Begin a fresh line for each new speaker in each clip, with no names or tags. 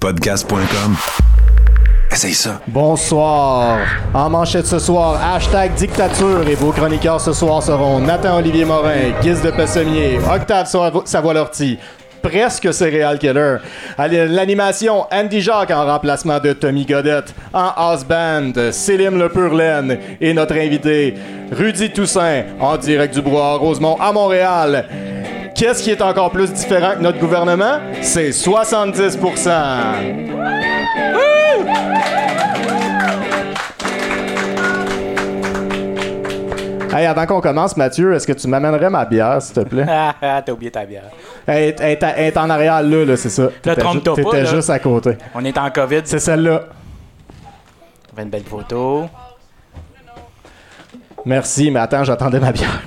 Podcast.com. Essaye ça.
Bonsoir. En manchette ce soir, hashtag dictature et vos chroniqueurs ce soir seront Nathan-Olivier Morin, Guise de Pessemier, Octave Savo- Savoie-Lortie, presque Céréal Killer. L'animation, Andy Jacques en remplacement de Tommy Godette. En house band, Céline Le Purlaine et notre invité, Rudy Toussaint, en direct du Bois Rosemont à Montréal. Qu'est-ce qui est encore plus différent que notre gouvernement? C'est 70% Hey, avant qu'on commence, Mathieu, est-ce que tu m'amènerais ma bière, s'il te plaît?
Ah, ah, t'as oublié ta bière.
Elle est, en arrière là, là c'est ça. T'étais
trompe-toi pas,
T'étais juste à côté.
On est en COVID.
C'est celle-là.
On fait une belle photo.
Merci, mais attends, j'attendais ma bière.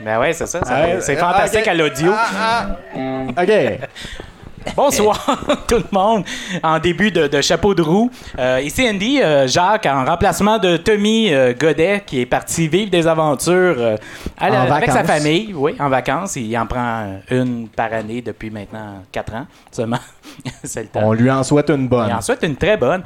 Ben ouais, c'est ça.
Ah,
c'est
ah,
fantastique à l'audio.
OK.
Bonsoir tout le monde. En début de, de chapeau de roue. Euh, ici Andy, euh, Jacques, en remplacement de Tommy euh, Godet, qui est parti vivre des aventures à la-
En
avec sa famille. Oui, en vacances. Il en prend une par année depuis maintenant quatre ans seulement. c'est le temps.
On lui en souhaite une bonne.
Et ensuite, une très bonne.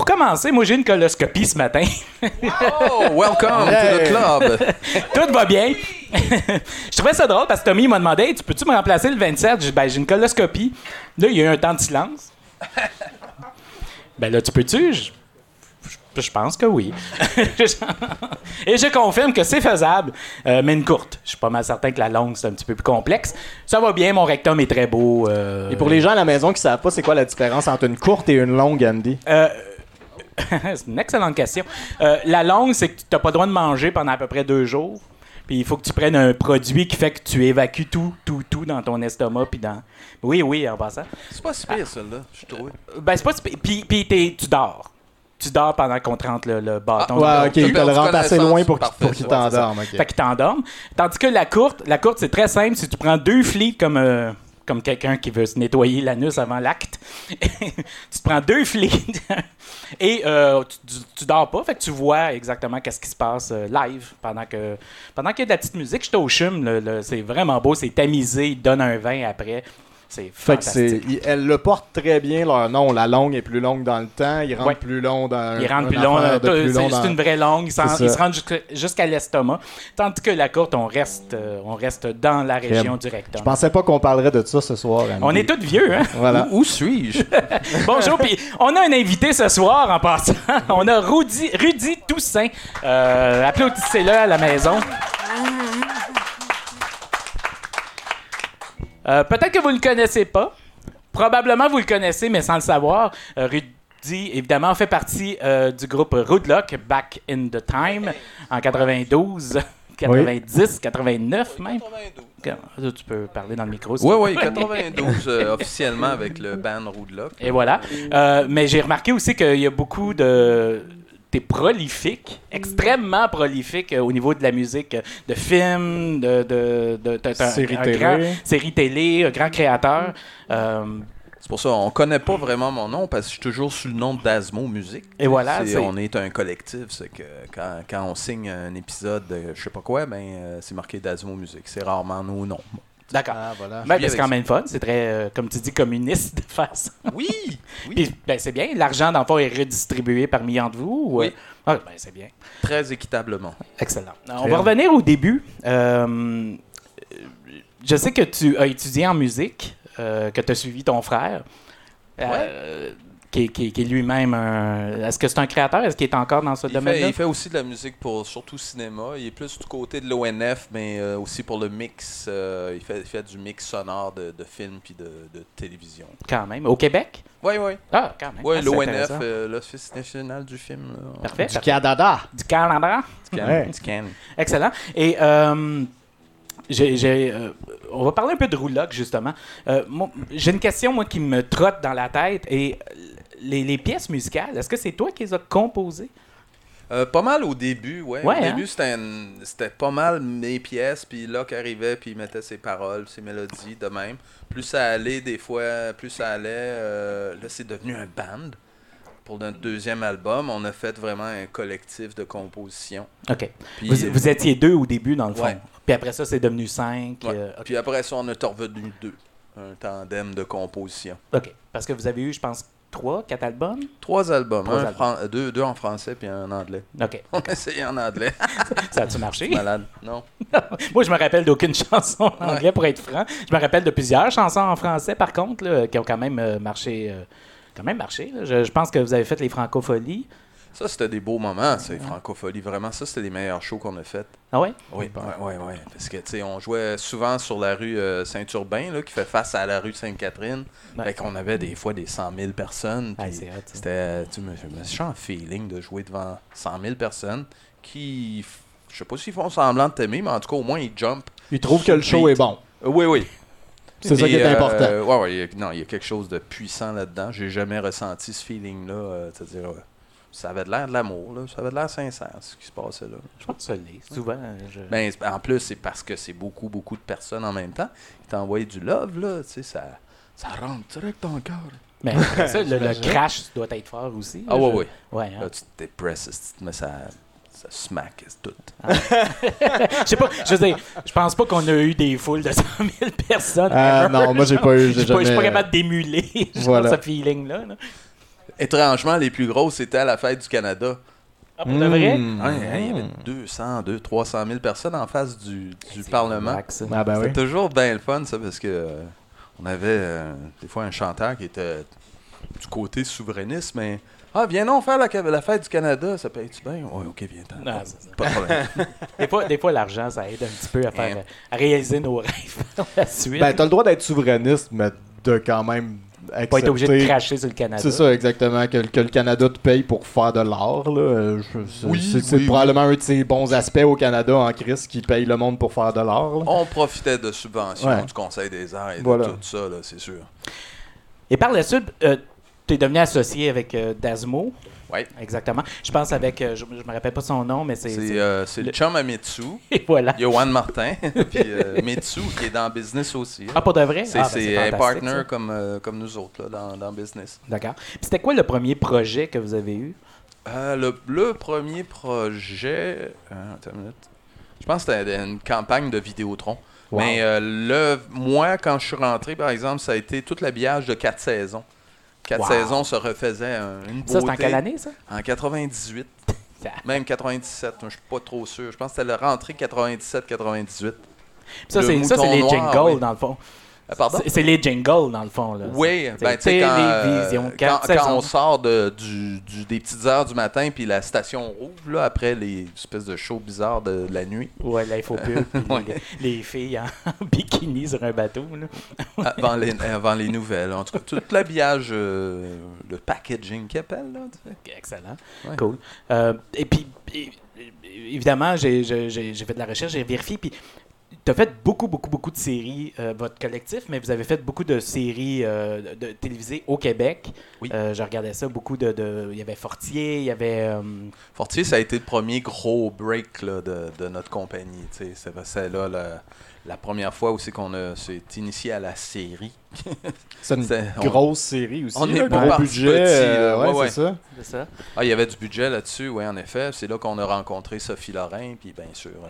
Pour commencer, moi j'ai une coloscopie ce matin.
Oh, welcome to the club.
Tout va bien. je trouvais ça drôle parce que Tommy m'a demandé Hey, Tu peux-tu me remplacer le 27 J'ai dit, Ben, j'ai une coloscopie. Là, il y a eu un temps de silence. ben là, tu peux-tu? Je, je- je pense que oui. Et je confirme que c'est faisable, euh, mais une courte. Je suis pas mal certain que la longue, c'est un petit peu plus complexe. Ça va bien, mon rectum est très beau. euh,
Et pour les gens à la maison qui savent pas, c'est quoi la différence entre une courte et une longue, Andy?
Euh, c'est une excellente question. Euh, la longue, c'est que tu n'as pas le droit de manger pendant à peu près deux jours. Puis il faut que tu prennes un produit qui fait que tu évacues tout, tout, tout dans ton estomac. Puis dans... Oui, oui, en passant.
C'est pas si pire, celle-là, je trouve.
Ben, c'est pas... si- Puis, tu dors. Tu dors pendant qu'on te rentre le, le bâton.
Ouais,
donc,
ok, il te le rentre assez loin pour qu'il
ouais,
t'endorme.
Fait qu'il t'endorme. Tandis que la courte, la courte, c'est très simple. Si tu prends deux flics comme, euh, comme quelqu'un qui veut se nettoyer l'anus avant l'acte, tu te prends deux flics et euh, tu, dors pas. Fait que tu vois exactement qu'est-ce qui se passe euh, live pendant que pendant qu'il y a de la petite musique. J'étais au chum. c'est vraiment beau. C'est tamisé. Il donne un vin après. C'est
Fait que c'est,
fantastique.
elles le portent très bien leur nom. La longue est plus longue dans le temps. Il rentre
Ouais.
plus long dans.
Il rentre
un
plus long, c'est
dans-
une vraie longue, il, s'en-
C'est ça.
il se rend jusqu'à- l'estomac. Tandis que la courte, on reste, euh, on reste dans la région du rectum.
Je pensais pas qu'on parlerait de ça ce soir. Andy.
On est tous vieux, hein?
Voilà.
Où, où suis-je?
Bonjour, puis on a un invité ce soir en passant. On a Rudy, Rudy Toussaint. Euh, applaudissez-le à la maison. Euh, Peut-être que vous ne le connaissez pas. Probablement vous le connaissez, mais sans le savoir. Euh, Rudy, évidemment, fait partie euh, du groupe Roadlock, Back in the Time, en 92, 90, 89 même.
92.
Tu peux parler dans le micro. si
Oui, oui,
veux.
92 euh, officiellement avec le band Roodlock.
Et voilà. Euh, mais j'ai remarqué aussi qu'il y a beaucoup de. T'es prolifique, extrêmement prolifique euh, au niveau de la musique, euh, de films, de, de, de,
Séries télé.
grand- séries télé, un grand créateur. Euh,
C'est pour ça, on connaît pas vraiment mon nom parce que je suis toujours sous le nom d'Asmo Musique.
Et voilà,
C'est-
c'est-
on est un collectif, c'est que quand, quand on signe un épisode de je sais pas quoi, ben c'est marqué d'Asmo Musique. C'est rarement nos noms.
D'accord.
Ah, voilà.
Vis
c'est quand même fun. C'est très, euh, comme tu dis, communiste de faire ça.
Oui! Oui!
Puis, ben, c'est bien. L'argent, dans le fond, est redistribué par millions de vous. ou,
Oui.
euh? Ah, ben, c'est bien.
Très équitablement.
Excellent. On va revenir au début. Euh, je sais que tu as étudié en musique, euh, que tu as suivi ton frère, euh, qui, est- qui est- qui est lui-même un... Est-ce que c'est un créateur? Est-ce qu'il est encore dans ce
Il fait,
domaine-là?
il fait aussi de la musique pour surtout cinéma. Il est plus du côté de l'ONF, mais euh, aussi pour le mix. euh, il, fait, il fait du mix sonore de, de films puis de, de télévision.
Quand même. Au Québec?
Oui, oui.
Ah, quand même.
Oui,
Ah,
l'ONF, euh, l'Office national du film. là.
Parfait.
Du Canada.
Du Canada?
Tu can-
Ouais.
tu can.
Excellent. Et euh, euh, on va parler un peu de Rouloc, justement. Euh, j'ai une question, moi, qui me trotte dans la tête. Et les, les pièces musicales, est-ce que c'est toi qui les as composées?
Euh, pas mal au début, ouais.
Ouais,
au
hein?
début, c'était, pas mal mes pièces, puis là arrivait, puis il mettait ses paroles, ses mélodies, de même. Plus ça allait, des fois, plus ça allait. euh, là, c'est devenu un band. Pour notre deuxième album, on a fait vraiment un collectif de composition.
OK.
Puis,
Vous,
euh,
vous étiez deux au début, dans le fond.
Ouais.
Puis après ça, c'est devenu 5.
Ouais. Puis après ça, on est revenu deux. Un tandem de composition.
OK. Parce que vous avez eu, je pense, trois, quatre albums?
Trois albums.
Trois
un
albums.
fran- deux, deux en français puis un en anglais.
OK.
On a essayé en anglais.
Ça a-tu marché?
Malade. Non.
Moi, je me rappelle d'aucune chanson en anglais, pour être franc. Je me rappelle de plusieurs chansons en français, par contre, là, qui ont quand même euh, marché. euh, quand même marché. là. Je, je pense que vous avez fait les francopholies.
Ça, c'était des beaux moments, c'est francophonie. Vraiment, ça, c'était les meilleurs shows qu'on a fait.
Ah ouais?
Oui, oui, oui, oui. Parce que, tu sais, on jouait souvent sur la rue euh, Saint-Urbain, là, qui fait face à la rue Sainte-Catherine.
Ouais.
Fait qu'on avait des fois des 100 000 personnes.
Ouais.
C'était, tu me, me méchant feeling de jouer devant 100 000 personnes qui, je sais pas s'ils font semblant de t'aimer, mais en tout cas, au moins, ils jump.
Il trouve que le show est bon.
Euh, oui, oui.
C'est ça qui est
euh,
important.
ouais, ouais, non, il y a quelque chose de puissant là-dedans. J'ai jamais ressenti ce feeling-là. euh, C'est-à-dire, euh, ça avait de l'air de l'amour, là. Ça avait de l'air sincère, ce qui se passait là.
Je pense que ça l'est. Souvent, je...
Ben, en plus, c'est parce que c'est beaucoup, beaucoup de personnes en même temps. Ils t'envoient du love, là. Tu sais, ça, ça rentre direct dans le cœur.
Mais après ça, le, crash doit être fort aussi.
Ah,
là,
ouais,
je-
ouais.
Ouais, hein.
Là, tu te dépresses, tu te mets ça. Ça smack tout.
Je sais pas, je veux dire, je pense pas qu'on a eu des foules de 100 000 personnes.
Ah, non, moi, j'ai pas eu, j'ai
Je suis pas, je suis pas capable d'émuler
Voilà.
ce feeling-là. là.
Étrangement, les plus grosses, c'était à la fête du Canada.
Ah, pour de vrai?
Mmh.
Ouais, hein, il y avait 200, 200, 300 000 personnes en face du, du
C'est
Parlement.
ça.
Ah ben oui.
Toujours bien le fun, ça, parce que euh, on avait euh, des fois un chanteur qui était du côté souverainiste, mais Ah, viens non faire la, la fête du Canada, ça paye-tu bien? Ouais, ok,
c'est ça.
Pas de problème.
Des fois, des fois l'argent, ça aide un petit peu à, faire,
Hein.
à réaliser nos rêves la suite.
Ben, t'as le droit d'être souverainiste, mais de quand même.
Pas être obligé de cracher sur le Canada.
C'est ça, exactement. Que, que le Canada te paye pour faire de l'art. là. Euh, c'est-
Oui,
probablement un de ces bons aspects au Canada en crise qui paye le monde pour faire de l'art.
On profitait de subventions
Ouais.
du Conseil des arts et
Voilà.
de tout ça, là, c'est sûr.
Et par la suite, tu es devenu associé avec euh, Dasmo.
Ouais.
Exactement. Je pense avec, euh, je, je me rappelle pas son nom, mais c'est.
C'est euh, le
le-
chum à Mitsu,
Et voilà.
Johan Martin, puis euh, Mitsu qui est dans business aussi. là.
Ah, pour de vrai?
C'est
Ah, ben,
c'est un partner
ça.
comme, comme nous autres là, dans, dans business.
D'accord. Puis C'était quoi le premier projet que vous avez eu?
Le, le premier projet. attends une minute. Je pense que c'était une campagne de Vidéotron.
Wow.
Mais le, moi, quand je suis rentré, par exemple, ça a été tout l'habillage de quatre saisons. Quatre
Wow.
saisons se refaisaient un- une beauté.
Ça, c'est en quelle année, ça?
En 98,
Ça-
même 97, je suis pas trop sûr. Je pense que c'était la rentrée 97-98.
Ça, c'est les jingles,
oui.
dans le fond.
Euh?
C'est- les jingles, dans le fond. Là.
Oui, ben, tu sais, quand, euh, quand, quand on sort de, du, du- des petites heures du matin, puis la station rouvre, là, après les espèces de shows bizarres de, de la nuit,
Ouais, l'infopub,
Ouais.
les, les filles en bikini sur un bateau. Là.
avant les, avant les nouvelles. En tout cas, tout l'habillage, euh, le packaging qu'ils appellent, là.
Excellent.
Ouais.
Cool. Euh, et puis, évidemment, j'ai fait de la recherche, j'ai vérifié. Puis, tu as fait beaucoup, beaucoup, beaucoup de séries, euh, votre collectif, mais vous avez fait beaucoup de séries euh, de, de télévisées au Québec.
Oui.
Euh, je regardais ça, beaucoup de. de- Il y avait Fortier, il y avait. euh,
Fortier, ça a été le premier gros break là, de, de notre compagnie. tu sais. C'est là la, la première fois aussi qu'on a- s'est initié à la série.
C'est une
on-
grosse série aussi.
on
là,
est pas
gros budget.
petit,
euh, ouais,
Ouais,
ça.
Ah, il y avait du budget là-dessus, oui, en effet. C'est là qu'on a rencontré Sophie Lorrain, puis bien sûr euh,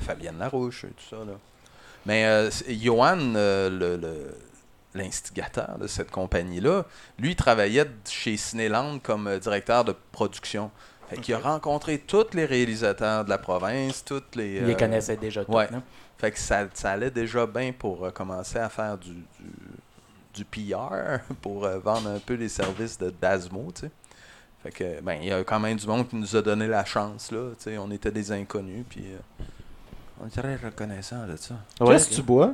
Fabienne Larouche et tout ça. Là. Mais euh, Johan, euh, l'instigateur de cette compagnie-là, lui, il travaillait chez Cinéland comme euh, directeur de production. Fait qu'il a rencontré tous les réalisateurs de la province, toutes les...
Il les
euh,
connaissait déjà tous.
ouais. Fait que ça, ça allait déjà bien pour commencer à faire du, du, du PR, pour euh, vendre un peu les services de Dasmo, tu sais. Fait que, ben, il y a quand même du monde qui nous a donné la chance, là, tu sais. On était des inconnus, puis euh, on est très reconnaissant de ça.
Qu'est-ce que tu bois?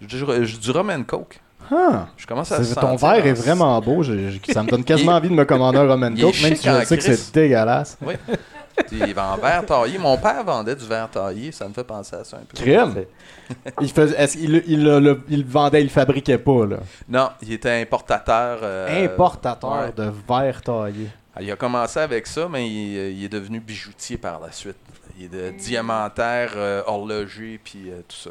Je du rum and coke.
Ah,
Je commence à
ton verre est
en-
vraiment beau. ça me donne quasiment envie de me commander un rum and coke, même si je sais que c'est dégueulasse.
Oui. Il va en verre taillé. Mon père vendait du verre taillé, ça me fait penser à ça un peu.
Crème. Il, faisait, le- le- il le vendait, il le fabriquait pas, là?
Non, il était importateur. euh,
Importateur
ouais.
de verre taillé.
Ah, Il a commencé avec ça, mais il, il est devenu bijoutier par la suite. Il est de diamantaire, euh, horloger, puis euh, tout ça.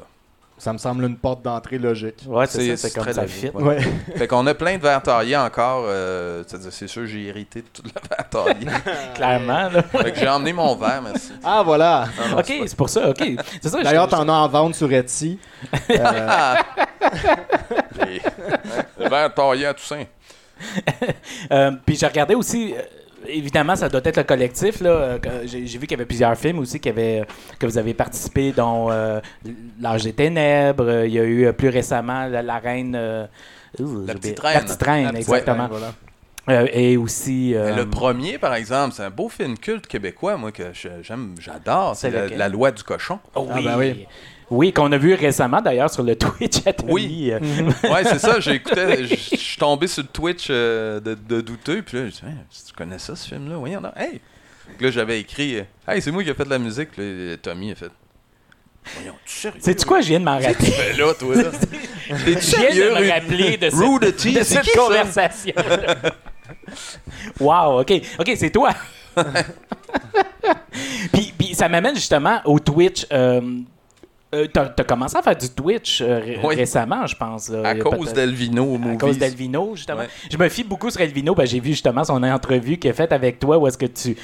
Ça me semble une porte d'entrée logique.
Ouais, c'est ça, c'est comme
très
ça
logique,
fit.
ouais.
Ouais.
Fait qu'on a plein de verres taillés encore. euh, c'est-à-dire, c'est sûr, j'ai hérité de tout le verre taillé.
Clairement, là.
fait que j'ai emmené mon verre, merci.
Ah, voilà.
OK, c'est pour ça, OK. C'est ça,
D'ailleurs, t'en as en vente sur Etsy. Euh,
Les- Le verre taillé à Toussaint.
Euh, puis j'ai regardé aussi, euh, évidemment, ça doit être le collectif. Là, euh, j'ai, j'ai vu qu'il y avait plusieurs films aussi qui avaient, que vous avez participé, dont euh, L'Âge des Ténèbres. euh, Il y a eu plus récemment La, la Reine. euh, ouh, j'ai
Petite
oublié.
Reine.
La Petite Reine,
la petite
exactement.
reine, voilà.
Euh, et aussi. euh,
Le premier, par exemple, c'est un beau film culte québécois, moi, que j'aime, j'adore. C'est
C'est
la,
lequel?
La loi du cochon.
oh,
Ah,
oui.
ben oui.
Oui, qu'on a vu récemment d'ailleurs sur le Twitch à Tommy.
Oui.
Euh,
Ouais, c'est ça. J'écoutais, je je suis tombé sur le Twitch euh, de, de douteux, puis là, je dis, Hey, tu connais ça, ce film-là? Voyons, donc. Hey! Puis là, j'avais écrit, euh, Hey, c'est moi qui ai fait de la musique. Puis là, Tommy a fait, Voyons, tu sérieux?
Sais-tu quoi, je viens de m'en rappeler?
Ben là, toi, là. T'es
Je viens de me rappeler de cette,
Rudy,
de
c'est
cette conversation. wow, OK. OK, c'est toi. puis, puis ça m'amène justement au Twitch. Euh, euh, t'as, t'as commencé à faire du Twitch euh, ré-
Oui.
récemment, je pense. là.
À cause d'Elvino au
À cause d'Elvino, justement.
Ouais.
Je me fie beaucoup sur Elvino. Ben, j'ai vu justement son entrevue qu'il a faite avec toi où est-ce que tu,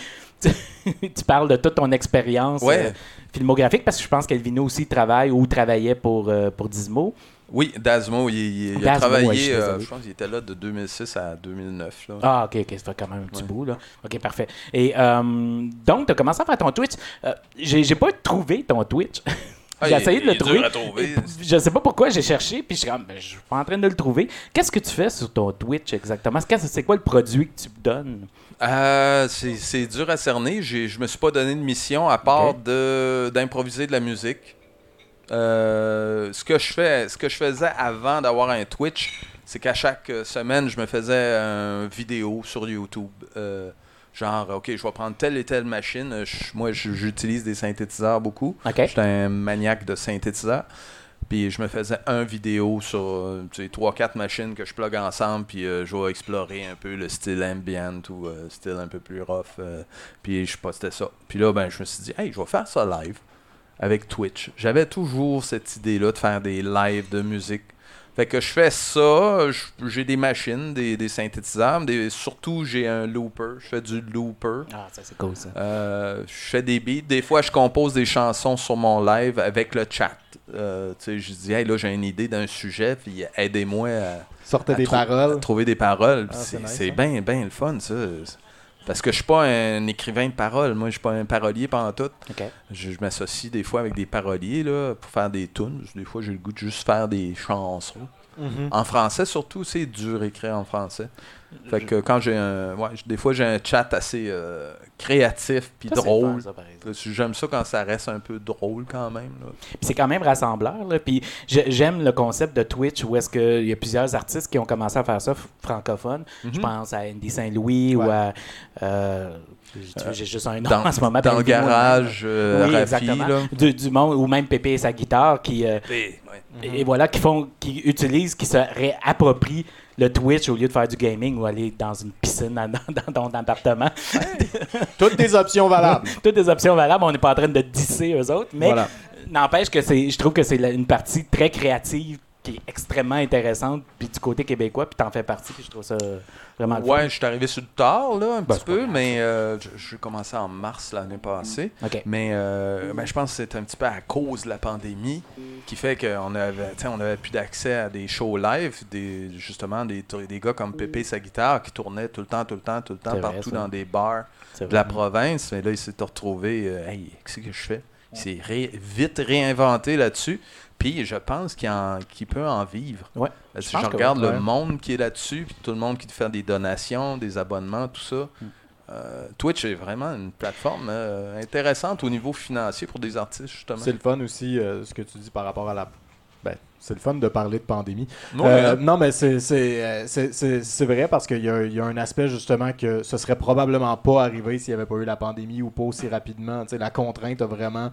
tu, parles de toute ton expérience
Ouais.
euh, filmographique parce que je pense qu'Elvino aussi travaille ou travaillait pour, euh, pour Dismo.
Oui, Dasmo, il, a
Dasmo, ouais, je
travaillé, euh, je pense qu'il était là de 2006 à 2009. Là.
Ah, ok, ok, ça fait quand même un petit
Ouais.
bout, là. Ok, parfait. Et donc, tu as commencé à faire ton Twitch. J'ai j'ai pas trouvé ton Twitch.
Ah,
j'ai essayé de le trouver.
trouver.
Je sais pas pourquoi j'ai cherché, puis je suis comme, ben, je suis pas en train de le trouver. Qu'est-ce que tu fais sur ton Twitch exactement? C'est quoi le produit que tu me donnes?
Euh, c'est dur à cerner. Je me suis pas donné de mission à part d'improviser de la musique. Euh, ce que je fais, ce que je faisais avant d'avoir un Twitch, c'est qu'à chaque semaine, je me faisais une vidéo sur YouTube. Euh, genre, ok, je vais prendre telle et telle machine. Je- moi, j'utilise des synthétiseurs beaucoup.
OK.
J'étais un maniaque de synthétiseurs. Puis je me faisais un vidéo sur tu sais, 3-4 machines que je plug ensemble. Puis euh, je vais explorer un peu le style ambient ou euh, style un peu plus rough. euh, puis je postais ça. Puis là, ben, je me suis dit, hey, je vais faire ça live avec Twitch. J'avais toujours cette idée-là de faire des lives de musique. Fait que je fais ça, j'ai des machines, des, des synthétiseurs, des, surtout j'ai un looper, je fais du looper.
Ah, ça, c'est cool, ça.
Euh, je fais des beats. Des fois, je compose des chansons sur mon live avec le chat. Euh, tu sais, je dis, hey, là, j'ai une idée d'un sujet, puis aidez-moi à,
Sortez
à
des
trou- à
paroles.
trouver des paroles. Puis
Ah, c'est
c'est
nice,
c'est
hein.
bien, bien le fun, ça. Parce que je suis pas un écrivain de paroles. Moi, je suis pas un parolier pendant tout. Je m'associe des fois avec des paroliers là, pour faire des tunes. Des fois, j'ai le goût de juste faire des chansons.
Mhm.
En français, surtout, c'est dur écrire en français. Fait que quand j'ai un. Ouais, des fois, j'ai un chat assez euh, créatif puis drôle. J'aime ça quand ça reste un peu drôle quand même.
c'est quand même rassembleur. Là. Puis j'ai- j'aime le concept de Twitch où est-ce qu'il y a plusieurs artistes qui ont commencé à faire ça francophones. Je
Mhm.
pense à Andy Saint-Louis ou à. euh, j'ai j'ai juste un nom
Dans,
en ce moment.
dans le garage, euh,
Oui,
Rafi, là.
Du, du monde, ou même Pépé et sa guitare qui. euh,
Ouais.
Et voilà, qui font, qui utilisent, qui se réapproprient le Twitch au lieu de faire du gaming ou aller dans une piscine dans, dans- dans ton appartement.
Toutes des options valables.
Toutes des options valables, on n'est pas en train de disser eux autres, mais
Voilà.
n'empêche que c'est, je trouve que c'est une partie très créative qui est extrêmement intéressante, puis du côté québécois, puis t'en fais partie, puis je trouve ça vraiment le fun.
Ouais, je suis arrivé sur le tard, là, un
Ben,
petit peu, mais euh, je- j'ai commencé en mars l'année passée.
OK.
Mais euh, ben, je pense que c'est un petit peu à cause de la pandémie qui fait qu'on avait, on avait plus d'accès à des shows live, des, justement des, des gars comme Pépé sa guitare qui tournaient tout le temps, tout le temps, tout le temps,
vrai,
partout dans des bars de la province. Mais là, il s'est retrouvé, euh, hey, qu'est-ce que je fais? Il s'est ré- vite réinventé là-dessus. Puis je pense qu'il en- qu'il peut en vivre.
Ouais,
Parce
je
regarde
oui, ouais.
le monde qui est là-dessus, puis tout le monde qui te fait des donations, des abonnements, tout ça.
Mm.
Euh, Twitch est vraiment une plateforme euh, intéressante au niveau financier pour des artistes, justement.
C'est le fun aussi, euh, ce que tu dis par rapport à la c'est le fun de parler de pandémie.
Ouais,
Euh,
hein.
non, mais c'est- c'est euh, c'est- vrai parce qu'il y, a- il y a un aspect justement que ce serait probablement pas arrivé s'il n'y avait pas eu la pandémie ou pas aussi rapidement. Tu sais, la contrainte a vraiment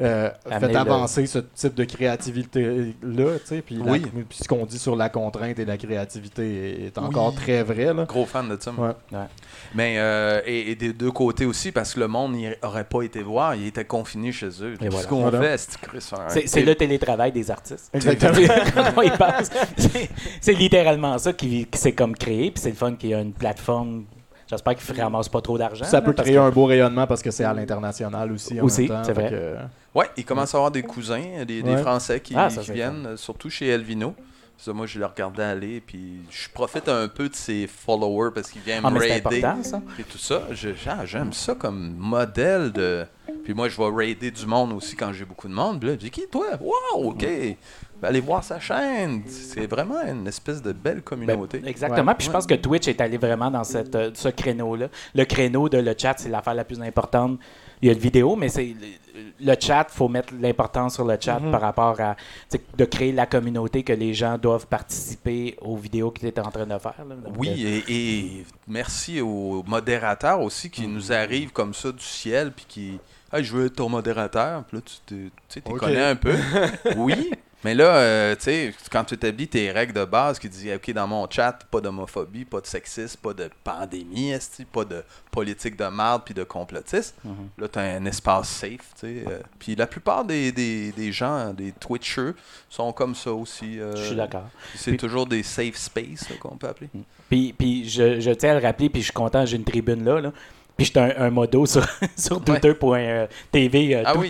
euh,
Amener
fait
le-
avancer ce type de créativité-là. tu sais, Puis
Oui.
puis ce qu'on dit sur la contrainte et la créativité est encore
Oui.
très vrai. Là.
Gros fan de ça.
Ouais.
Mais euh, et, et des deux côtés aussi, parce que le monde n'y aurait pas été voir, il était confiné chez eux.
Voilà.
ce qu'on
Voilà.
fait, c'est Chris, un-
C'est c'est le télétravail des artistes.
Exactement.
Quand on y pense, c'est- littéralement ça qui, qui s'est comme créé. Puis c'est le fun qu'il y a une plateforme. J'espère qu'il ne ramasse pas trop d'argent.
Ça
là,
peut créer
que-
un beau rayonnement parce que c'est à l'international aussi. en
Aussi, c'est vrai.
que,
Ouais, il commence à avoir des cousins, des. Français qui,
Ah,
qui viennent, surtout chez Elvino. Ça, moi, je le regardais aller, puis je profite un peu de ses followers parce qu'il vient
Ah,
me raider.
important, ça.
Et tout ça, ah, j'aime ça comme modèle de. Puis moi, je vais raider du monde aussi quand j'ai beaucoup de monde. Puis là, je dis qui toi? Wow, ok. Ben, allez voir sa chaîne. C'est vraiment une espèce de belle
Ben,
communauté.
exactement.
Ouais.
Puis je pense que Twitch est allé vraiment dans cette, euh, ce créneau-là. Le créneau de le chat, c'est l'affaire la plus importante. Il y a le vidéo, mais c'est le, le chat, il faut mettre l'importance sur le chat
Mhm.
par rapport à tu sais, de créer la communauté que les gens doivent participer aux vidéos que tu es en train de faire. là. Donc, euh,
Oui, et, et merci aux modérateurs aussi qui
Mm.
nous arrivent comme ça du ciel, puis qui. Hey, je veux être ton modérateur. Puis là, tu te- tu sais, connais un peu. oui. Mais là, euh, tu sais, quand tu établis tes règles de base qui disent, OK, dans mon chat, pas d'homophobie, pas de sexisme, pas de pandémie, pas de politique de marde puis de complotisme,
Mhm.
là, tu as un espace safe, tu sais. euh. puis la plupart des, des, des gens, des Twitchers, sont comme ça aussi. euh,
Je suis d'accord.
C'est toujours des safe space qu'on peut appeler.
Puis, puis je, je tiens à le rappeler, puis je suis content, j'ai une tribune là. là. Puis j'étais un, un modo sur, sur Twitter.tv, euh,
Ah oui.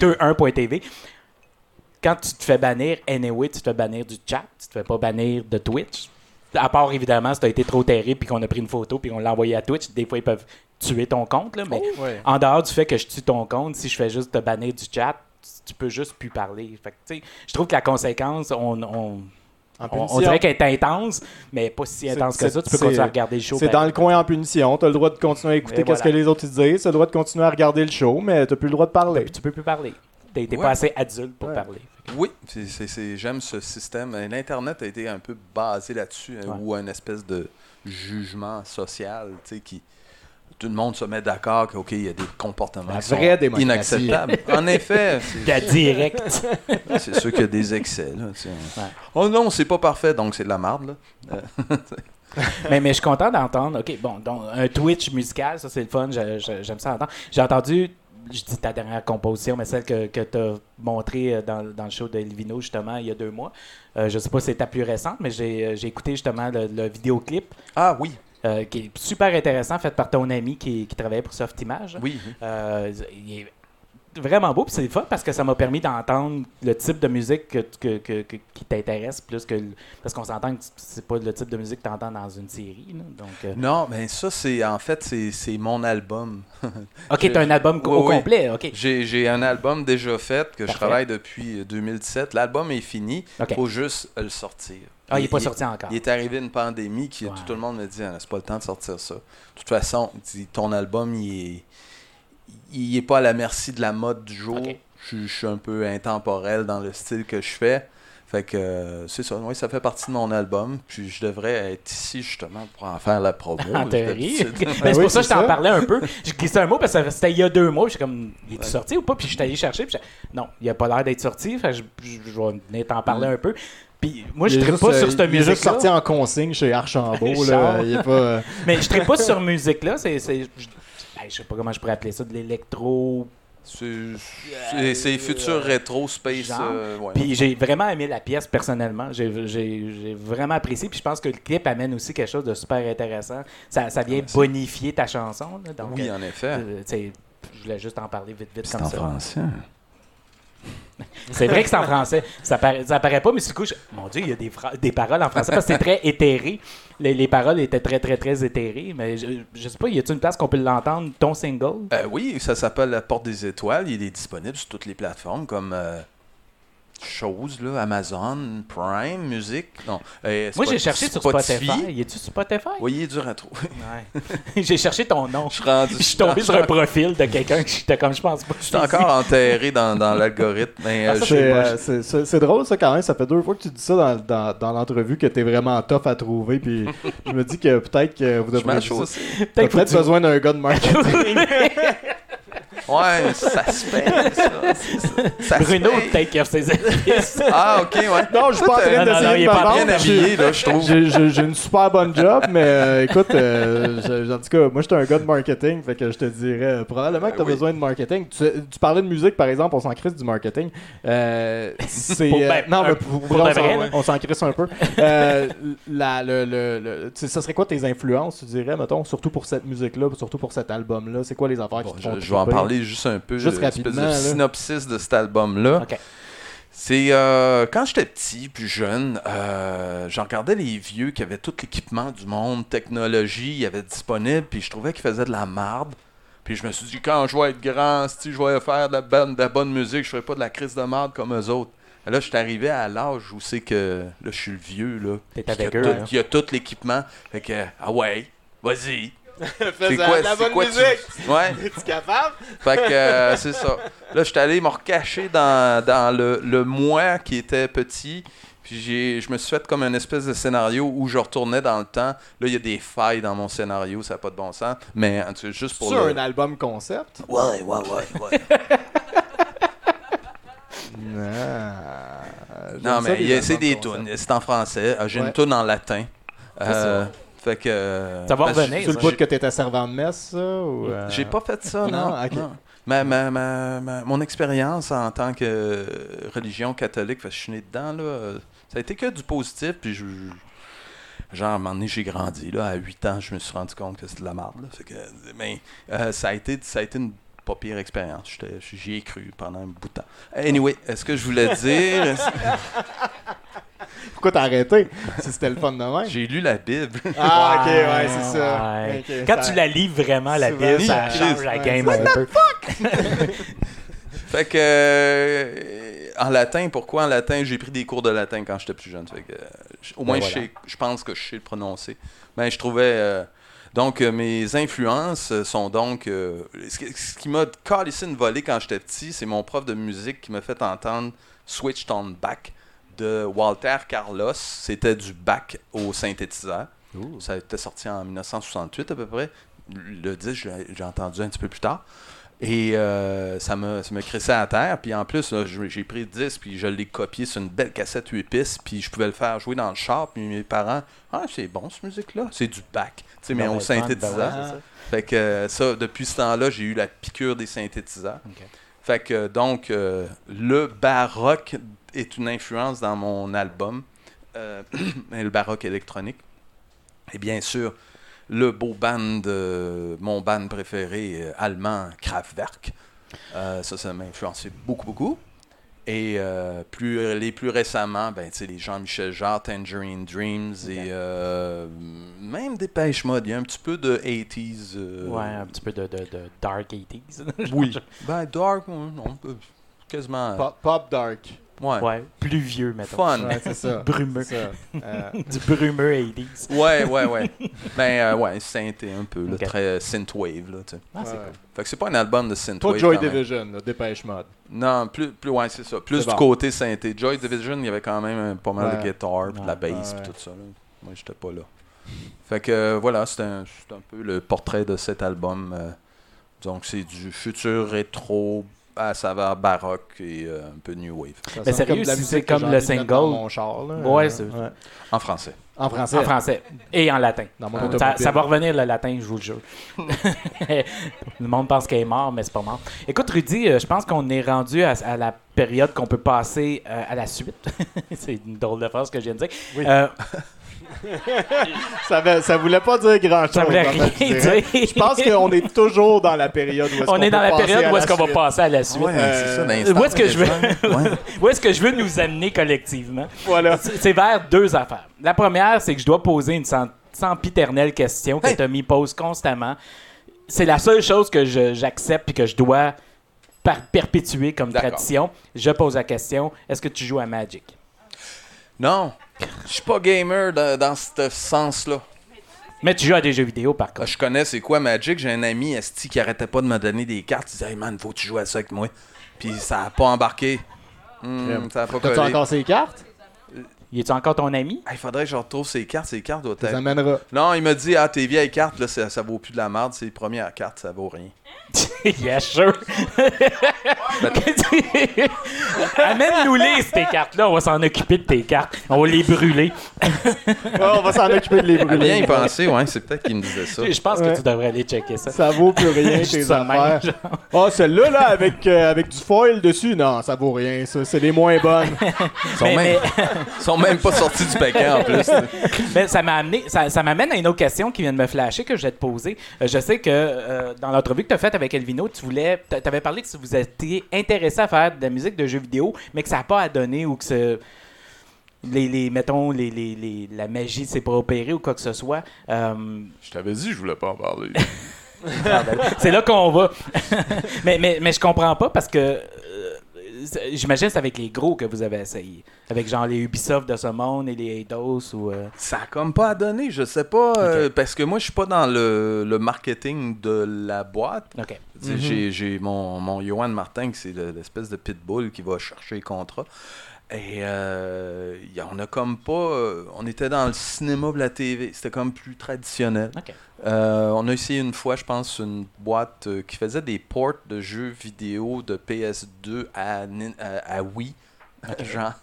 Twitter1.tv. Quand tu te fais bannir, anyway, tu te fais bannir du chat, tu te fais pas bannir de Twitch. À part évidemment, si tu as été trop terrible, puis qu'on a pris une photo, puis qu'on l'a envoyé à Twitch, des fois ils peuvent tuer ton compte. Là, mais
Ouais.
en dehors du fait que je tue ton compte, si je fais juste te bannir du chat, tu peux juste plus parler. Fait que, tu sais, je trouve que la conséquence, on, on, on- dirait qu'elle est intense, mais pas si intense que ça. Tu peux
c'est-
continuer à regarder le show.
C'est
ben-
dans le coin en punition. Tu as le droit de continuer à écouter
voilà.
que les autres te disent. Tu as le droit de continuer à regarder le show, mais tu plus le droit de parler.
Tu peux plus parler. T'es t'es
Ouais.
pas assez adulte pour
Ouais.
parler.
Oui, j'aime ce système. Euh, L'Internet a été un peu basé là-dessus, euh,
Ouais.
ou un espèce de jugement social, tu sais, qui tout le monde se met d'accord qu'il y a des comportements qui sont inacceptables. en effet,
La direct.
c'est sûr qu'il y a des excès. Là.
Ouais.
Oh non, c'est pas parfait, donc c'est de la marde. Là.
mais, mais je suis content d'entendre. OK, bon, donc un Twitch musical, ça c'est le fun. J'aime ça entendre. J'ai entendu, je dis ta dernière composition, mais celle que, que tu as montrée euh, dans, dans le show de Elvino justement il y a deux mois. Euh, je sais pas si c'est ta plus récente, mais j'ai euh, écouté justement le, le vidéoclip
Ah oui,
euh, qui est super intéressant, fait par ton ami qui, qui travaillait pour Softimage.
oui. oui.
Euh, il est vraiment beau, puis c'est fun parce que ça m'a permis d'entendre le type de musique que, que- que- que- qui t'intéresse plus que. Parce qu'on s'entend que c'est pas le type de musique que tu entends dans une série. là. donc, euh,
Non, mais ça, c'est en fait, c'est mon album.
ok, t'as un album
Oui,
au
oui.
complet. Ok.
J'ai un album déjà fait que je travaille depuis euh, 2017. L'album est fini. Il faut juste le sortir.
Ah, il est pas sorti encore.
Il est arrivé une pandémie qui
Ouais.
tout, le monde me dit Ah, c'est pas le temps de sortir ça. De toute façon, ton album il est il est pas à la merci de la mode du jour. Je, je suis un peu intemporel dans le style que je fais. Fait que euh, c'est ça, oui, ça fait partie de mon album. Puis je devrais être ici justement pour en faire la promo.
En théorie.
d'habitude.
Mais c'est
Ben oui,
pour ça que je t'en parlais un peu. J'ai glissé un mot parce que c'était il y a deux mois. J'étais comme, il est
Ouais.
sorti ou pas? Puis je suis allé chercher. Puis j'ai- non, il a pas l'air d'être sorti. Fait que je, je- je vais venir t'en parler un peu. Puis moi, je ne pas
euh,
sur cette
Il est
musique.
juste sorti en consigne chez Archambault.
Charles.
là. Il est pas. euh,
Mais je ne pas sur musique là. C'est, c'est- je, hey, je sais pas comment je pourrais appeler ça, de l'électro.
C'est futur rétro space. euh, ouais.
Puis j'ai vraiment aimé la pièce personnellement. J'ai, vraiment apprécié. Puis je pense que le clip amène aussi quelque chose de super intéressant. Ça, ça vient bonifier ta chanson. là. donc,
oui,
euh,
en effet.
euh, sais, je voulais juste en parler vite, vite
C'est
comme
en
ça.
français.
C'est vrai que c'est en français. Ça paraît, pas, mais du coup, mon Dieu, il y a des, paroles en français parce que c'est très éthéré. Les, les paroles étaient très, très, très éthérées. Mais je, je sais pas, y a-t-il une place qu'on peut l'entendre, ton single?
Euh, oui, ça s'appelle La Porte des Étoiles. Il est disponible sur toutes les plateformes comme euh, choses, là, Amazon, Prime, musique. Non. euh,
Moi, j'ai cherché sur Spotify. Y est-tu sur Spotify?
Oui, il est dur à trouver.
Ouais. j'ai cherché ton nom.
Je suis rendu-
Je suis tombé sur un profil de quelqu'un que j'étais comme, je pense pas.
Je suis encore enterré dans, dans l'algorithme. Euh,
Ah, c'est,
pas,
euh, c'est- drôle ça quand même, ça fait deux fois que tu dis ça dans, dans, dans l'entrevue que t'es vraiment tough à trouver puis je me dis que peut-être que vous
je
devriez
Peut-être
besoin d'un gars de marketing.
Ouais, ça se fait, ça.
Bruno, peut-être qu'il a ses.
Ah, ok, ouais.
non, je suis pas en train d'essayer de me vendre.
Bien habillé, là, je trouve.
J'ai- une super bonne job, mais euh, écoute, euh, en tout cas, moi, j'étais un gars de marketing, fait que je te dirais euh, probablement que tu as
Oui.
besoin de marketing. Tu, tu parlais de musique, par exemple, on s'en crisse du marketing. Euh, c'est euh,
ben,
non, mais pour,
pour
on s'en-
vrai, là.
on s'en crisse un peu. Euh, la, le, le, le- ça serait quoi tes influences, tu dirais, mettons, surtout pour cette musique-là, surtout pour cet album-là? C'est quoi les affaires
Bon,
qui te
je,
font
je vais en
triper?
Juste un peu.
Juste
euh,
rapidement,
de
là.
synopsis de cet album-là. C'est euh, quand j'étais petit, plus jeune, euh, j'en regardais les vieux qui avaient tout l'équipement du monde, technologie, il y avait disponible, puis je trouvais qu'ils faisaient de la marde. Puis je me suis dit, quand je vais être grand, si je vais faire de la bonne, de la bonne musique, je ferai pas de la crise de marde comme eux autres. Là, je suis arrivé à l'âge où c'est que là, je suis le vieux, là. Y tout-
hein.
y a tout l'équipement. Fait que, ah ouais, vas-y. C'est quoi,
la bonne
quoi tu-
musique.
Ouais.
Es-tu capable?
Fait que euh, c'est ça. Là, j'étais allé me recacher dans, dans le, le moi qui était petit. Puis je me suis fait comme une espèce de scénario où je retournais dans le temps. Là, il y a des failles dans mon scénario, ça n'a pas de bon sens. Mais en tout cas, juste pour
C'est
le...
un album concept?
Ouais, ouais, ouais, ouais. non, mais il y a- c'est des tunes. C'est en français. J'ai
Ouais.
une tune en latin. Euh, fait que... euh,
Ça va
parce que
revenir,
Sur le bout que t'étais servant de messe, ça ou, euh,
J'ai pas fait ça,
Non,
non. Ma, ma, ma, ma- mon expérience en tant que euh, religion catholique, parce que je suis né dedans, là, ça a été que du positif. Puis je, genre, à un moment donné, j'ai grandi. Là, à 8 ans, je me suis rendu compte que c'était de la merde. Là, Fait que, mais euh, ça, a été, ça a été une pas pire expérience. J'étais- J'y ai cru pendant un bout de temps. Anyway, est-ce que je voulais dire...
Pourquoi t'as arrêté? Si c'était le fun de même.
J'ai lu la Bible.
Ah, ok, ouais, c'est ça.
Ouais. Quand
ça-
tu la lis vraiment, la Bible, ça change la
ouais.
game un peu.
Fait que euh, en latin, pourquoi en latin J'ai pris des cours de latin quand j'étais plus jeune? Fait que, euh, au moins,
Ben
je,
voilà.
sais- je pense que je sais le prononcer. Ben, je trouvais. euh, donc, euh, mes influences sont donc. euh, ce, qui- ce qui m'a calissé une volée quand j'étais petit, c'est mon prof de musique qui m'a fait entendre Switched on Back de Walter Carlos. C'était du bac au synthétiseur. Ça a été sorti en 1968 à peu près. Le disque, j'ai entendu un petit peu plus tard. Et euh, ça m'a ça crissé à terre. Puis en plus, j'ai pris le disque, puis je l'ai copié sur une belle cassette 8 pistes, puis je pouvais le faire jouer dans le char. Puis mes parents, ah, c'est bon cette musique-là. C'est du bac. Tu sais, mais
Ben
au
ouais, fun, ben
synthétiseur.
ouais, ça.
Fait que euh, ça, depuis ce temps-là, j'ai eu la piqûre des synthétiseurs. Fait que donc, euh, le baroque est une influence dans mon album, euh, le baroque électronique. Et bien sûr, le beau band, euh, mon band préféré euh, allemand, Kraftwerk. Euh, ça, ça m'a influencé beaucoup, beaucoup. Et euh, plus, les plus récemment, ben, tu sais, les Jean-Michel Jarre, Tangerine Dreams et euh, même Dépêche Mode. Il y a un petit peu de 80s. euh,
Ouais, un petit peu de, de, de dark 80s.
oui. Ben, dark, non, quasiment.
Pop, pop dark.
Ouais.
Ouais, plus vieux, mettons.
Fun.
Ouais, c'est ça.
Brumeux.
Ça. Euh,
Du brumeux 80s.
Ouais, ouais, ouais. ben, euh, ouais, synthé un peu, là,
Ok.
très synthwave, là, tu sais.
Ah, c'est
ouais.
cool.
Fait que c'est pas un album de synthwave.
Pas Joy
quand même.
Division, là, Dépêche Mode.
Non, plus, plus ouais, c'est ça. Plus du
bon.
côté synthé. Joy Division, il y avait quand même euh, pas mal de guitare, puis de la bass,
Ouais,
puis tout ça. là. Moi, j'étais pas là. Fait que euh, voilà, c'est un, c'est un peu le portrait de cet album. euh. donc, c'est du futur rétro à saveur baroque et euh, un peu new wave.
Ça
Mais sérieux, si c'est comme le
dans
single-
mon char, là.
Ouais,
En français.
En français.
En français. Et en latin.
Dans mon
ça, va revenir le latin, je vous le jure. le monde pense qu'elle est mort, mais c'est pas mort. Écoute, Rudy, euh, je pense qu'on est rendu à, à la période qu'on peut passer euh, à la suite. c'est une drôle de phrase que je viens de dire.
Oui.
Euh,
Ça, veut- ça voulait pas dire grand-chose.
ça voulait
en
rien dire.
Je pense qu'on est toujours dans la période où est-ce
On
qu'on
est dans la période où est-ce qu'on va passer à la suite.
Ouais,
Euh,
c'est ça, l'instant
où est-ce que je veux-.
Ouais.
Où est-ce que je veux nous amener collectivement?
Voilà.
C'est vers deux affaires. La première, c'est que je dois poser une sem- sempiternelle question que
Hey!
Tommy pose constamment. C'est la seule chose que je- j'accepte et que je dois par- perpétuer comme
D'accord.
tradition. Je pose la question est-ce que tu joues à Magic?
Non, je suis pas gamer dans, dans ce sens-là.
Mais tu joues à des jeux vidéo par
Ah,
contre.
Je connais c'est quoi Magic? J'ai un ami, Esti, qui arrêtait pas de me donner des cartes. Il disait, hey man, faut que tu joues à ça avec moi. Puis ça a pas embarqué. Hmm, ça a pas
T'as-tu
collé.
encore ces cartes?
Il est encore ton ami?
Ah, Il faudrait que je retrouve ces cartes. Ces cartes doivent être.
amèneras.
Non, il m'a dit, ah, tes vieilles cartes, là, ça, ça vaut plus de la merde. C'est les premières cartes, ça vaut rien.
yeah, sure. Amène-nous-les, ces cartes-là. On va s'en occuper de tes cartes. On va les brûler.
Ouais, on va s'en occuper de les
À bien
brûler.
y penser, ouais, c'est peut-être qu'il me disait ça.
Je pense
Ouais.
que tu devrais aller checker ça.
Ça vaut plus rien, tes affaires.
genre.
Oh, celle-là, là, avec, euh, avec du foil dessus, non, ça vaut rien, ça. C'est les moins bonnes.
Ils sont,
Mais-
même, ils sont même pas sortis du paquet en plus.
Mais ça m'a amené, ça, ça m'amène à une autre question qui vient de me flasher que je vais te poser. Euh, je sais que euh, dans l'entrevue que tu as faite avec Elvino, tu voulais, tu avais parlé que vous étiez intéressé à faire de la musique de jeux vidéo, mais que ça n'a pas à donner ou que ce- les, les mettons les, les- les- la magie s'est pas opérée ou quoi que ce soit. Euh,
Je t'avais dit, je voulais pas en parler.
c'est là qu'on va. mais, mais, mais je comprends pas parce que euh, j'imagine que c'est avec les gros que vous avez essayé. Avec genre les Ubisoft de ce monde et les Eidos ou. euh,
Ça a comme pas à donner, je sais pas. euh, parce que moi, je suis pas dans le, le marketing de la boîte. Sais, J'ai mon, mon Johan Martin, qui c'est le- l'espèce de pitbull qui va chercher les contrats. Et euh, on a comme pas. euh, on était dans le cinéma ou la TV. C'était comme plus traditionnel. Euh, on a essayé une fois, je pense, une boîte qui faisait des ports de jeux vidéo de PS2 à, à, à Wii. Genre.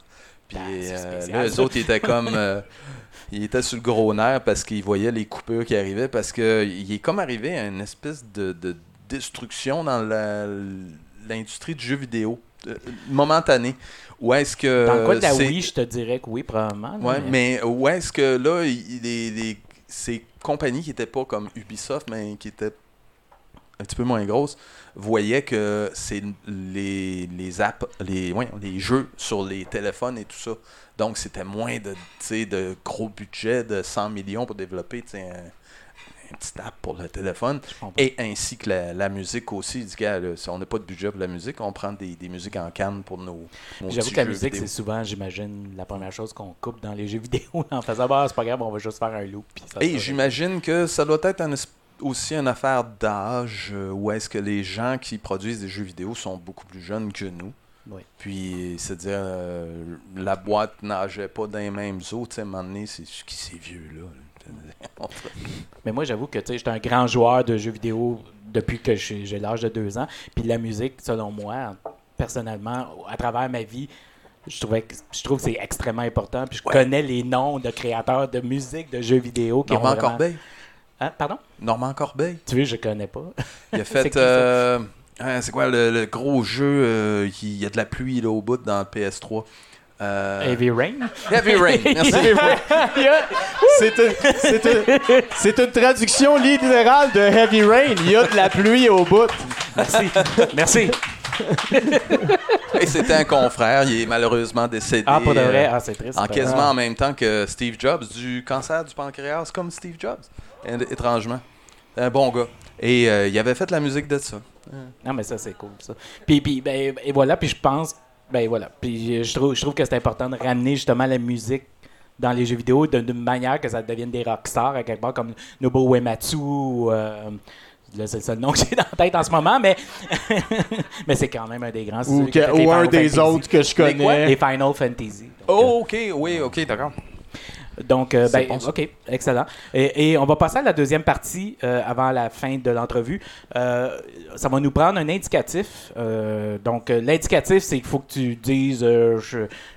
Puis
Ah,
euh, là, eux autres, ils étaient comme. ils étaient sur le gros nerf parce qu'ils voyaient les coupures qui arrivaient. Parce que il est comme arrivé à une espèce de, de destruction dans l'industrie du jeu vidéo. Euh, momentanée. Où est-ce que.
Dans le cas de la Wii, je te dirais que oui, probablement. là,
Ouais, mais où est-ce que là, il- les, les- ces compagnies qui n'étaient pas comme Ubisoft, mais qui étaient un petit peu moins grosses, voyaient que c'est les, les apps, les, ouais, les jeux sur les téléphones et tout ça. Donc, c'était moins de, de gros budget de 100 millions pour développer un, un petit app pour le téléphone. Et ainsi que la, la musique aussi. Gars, là, si on n'a pas de budget pour la musique, on prend des, des musiques en canne pour nos, nos
J'avoue que la musique, c'est souvent, j'imagine, la première chose qu'on coupe dans les jeux vidéo en faisant bah, c'est pas grave, on va juste faire un loop.
Et j'imagine que ça doit être un aussi une affaire d'âge, euh, où est-ce que les gens qui produisent des jeux vidéo sont beaucoup plus jeunes que nous.
Oui.
Puis, c'est-à-dire, euh, la boîte nageait pas dans les mêmes eaux. Tu sais, à un moment donné, c'est qui ces vieux-là? là?
Mais moi, j'avoue que tu sais, j'étais un grand joueur de jeux vidéo depuis que j'ai l'âge de deux ans. Puis la musique, selon moi, personnellement, à travers ma vie, je trouvais que je trouve que c'est extrêmement important. Puis je
Ouais.
connais les noms de créateurs de musique, de jeux vidéo qui ont
Normand
vraiment-
Corbeil.
Hein, pardon?
Normand Corbeil.
Tu vois, je connais pas.
Il a fait. euh, hein, c'est quoi le, le gros jeu? euh, qui- Il y a de la pluie là, au bout dans le PS3. Euh,
Heavy Rain?
Heavy Rain. Merci.
C'est une, c'est une- c'est une traduction littérale de Heavy Rain. Il y a de la pluie au bout.
Merci. Merci.
Et c'était un confrère. Il est malheureusement décédé.
Ah, pour de vrai?
euh,
Ah, c'est triste.
En quasiment en même temps que Steve Jobs, du cancer du pancréas, comme Steve Jobs, étrangement. Un bon gars. Et euh, il avait fait la musique de ça.
Non, mais ça, c'est cool, ça. Puis, puis ben, et voilà, puis je pense, ben voilà. Puis je trouve, je trouve que c'est important de ramener justement la musique dans les jeux vidéo de- d'une manière que ça devienne des rockstars à quelque part comme Nobuo Uematsu ou, euh, là, c'est le seul nom que j'ai dans la tête en ce moment, mais, mais c'est quand même un des grands.
Ou, que- ou un
Final
des
Fantasy.
autres que je
Les quoi?
connais.
Les Final Fantasy. Donc,
Oh, ok, oui, ok, d'accord.
Donc, euh, ben,
bon.
OK, excellent. Et, et on va passer à la deuxième partie euh, avant la fin de l'entrevue. Euh, ça va nous prendre un indicatif. Euh, donc, l'indicatif, c'est qu'il faut que tu dises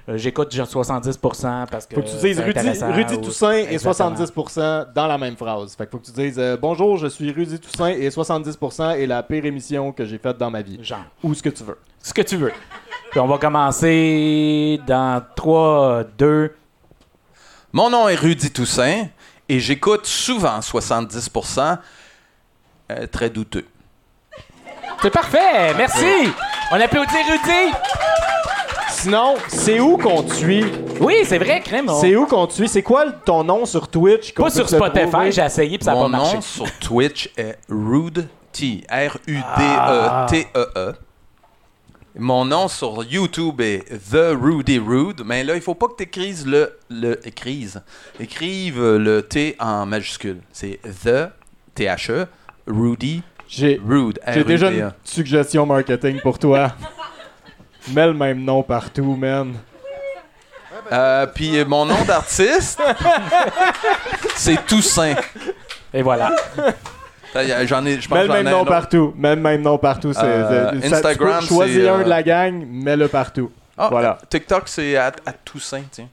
j'écoute genre 70% parce que.
Faut que tu dises Rudy,
intéressant
Rudy
ou-
Toussaint et
Exactement.
70% dans la même phrase. Fait que faut que tu dises Bonjour, je suis Rudy Toussaint et 70% est la pire émission que j'ai faite dans ma vie.
Genre,
Ou ce que tu veux.
ce que tu veux. Puis on va commencer dans 3, 2.
Mon nom est Rudy Toussaint et j'écoute souvent 70%. euh, très douteux.
C'est parfait, merci. On applaudit Rudy.
Sinon, c'est où qu'on te suit
Oui, c'est vrai, crème. on-
C'est où qu'on te suit C'est quoi le- ton nom sur Twitch qu'on
Pas
peut
sur
te trouver?
Spotify, j'ai essayé puis ça n'a
Mon
pas marché.
nom sur Twitch est Rude T. R-U-D-E-T-E-E. Mon nom sur YouTube est The Rudy Rude, mais là, il faut pas que tu écrives le, le écrives. Écrive le T en majuscule. C'est The, T-H-E, Rudy
J'ai
Rude.
j'ai déjà
R-U-D-E.
une suggestion marketing pour toi. Mets le même nom partout, man.
Euh, Puis mon nom d'artiste, c'est Toussaint.
Et voilà.
Ça, y a- J'en ai, je pense
Mets le même nom partout. Mets le même nom partout.
Euh,
ça-
Instagram,
choisis
c'est,
un
euh,
de la gang, mets-le partout.
Ah,
Voilà.
TikTok, c'est à, à Toussaint, tiens.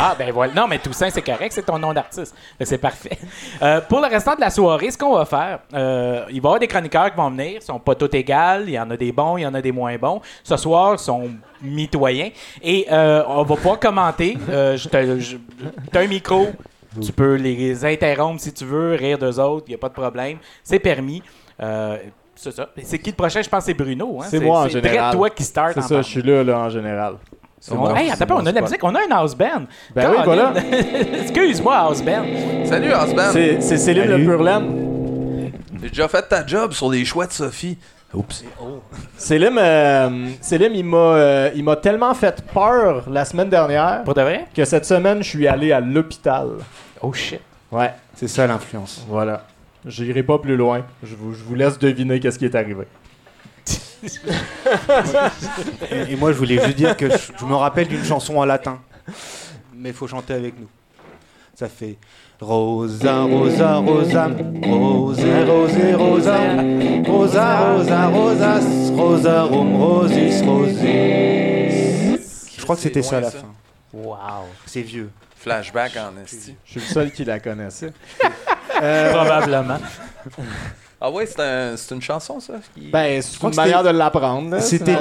Ah, ben voilà. Non, mais Toussaint, c'est correct, c'est ton nom d'artiste. Que C'est parfait. Euh, pour le restant de la soirée, ce qu'on va faire, euh, il va y avoir des chroniqueurs qui vont venir. Ils sont pas tous égaux. Il y en a des bons, il y en a des moins bons. Ce soir, ils sont mitoyens. Et euh, on va pas commenter. Euh, T'as un micro. Tu peux les interrompre si tu veux, rire d'eux autres, il n'y a pas de problème. C'est permis. Euh, c'est ça. C'est qui le prochain? Je pense que c'est Bruno. Hein?
C'est moi, en
C'est
général.
toi qui start.
C'est ça, je suis là, là, en général. C'est
On- hey,
c'est
attends, on a de la musique, on a un house band.
Ben oui, voilà.
Excuse-moi, house band.
Salut, Osban.
C'est c'est Céline
Salut.
Le Purlaine.
J'ai déjà fait ta job sur les choix de Sophie. Oups.
Céline, euh, Céline, il m'a euh, il m'a tellement fait peur la semaine dernière
Pour de vrai?
que cette semaine, je suis allé à l'hôpital.
Oh shit.
Ouais,
C'est ça l'influence.
voilà. J'irai pas plus loin. Je vous, je vous laisse deviner qu'est-ce qui est arrivé.
Et, et moi, je voulais juste dire que je, je me rappelle d'une chanson en latin. Mais il faut chanter avec nous ça fait Rosa, Rosa, Rosa, Rosé, Rosé, Rosa, Rosa, Rosa, Rosas, Rosa, Rom, Rosis, Rosis. Je crois que c'était ça à la fin.
Waouh.
C'est vieux.
Flashback en esti.
Je suis le seul qui la connaissait. euh...
Probablement.
Ah ouais, c'est un, une chanson, ça? Qui...
Ben, c'est une,
une
manière de l'apprendre.
C'était.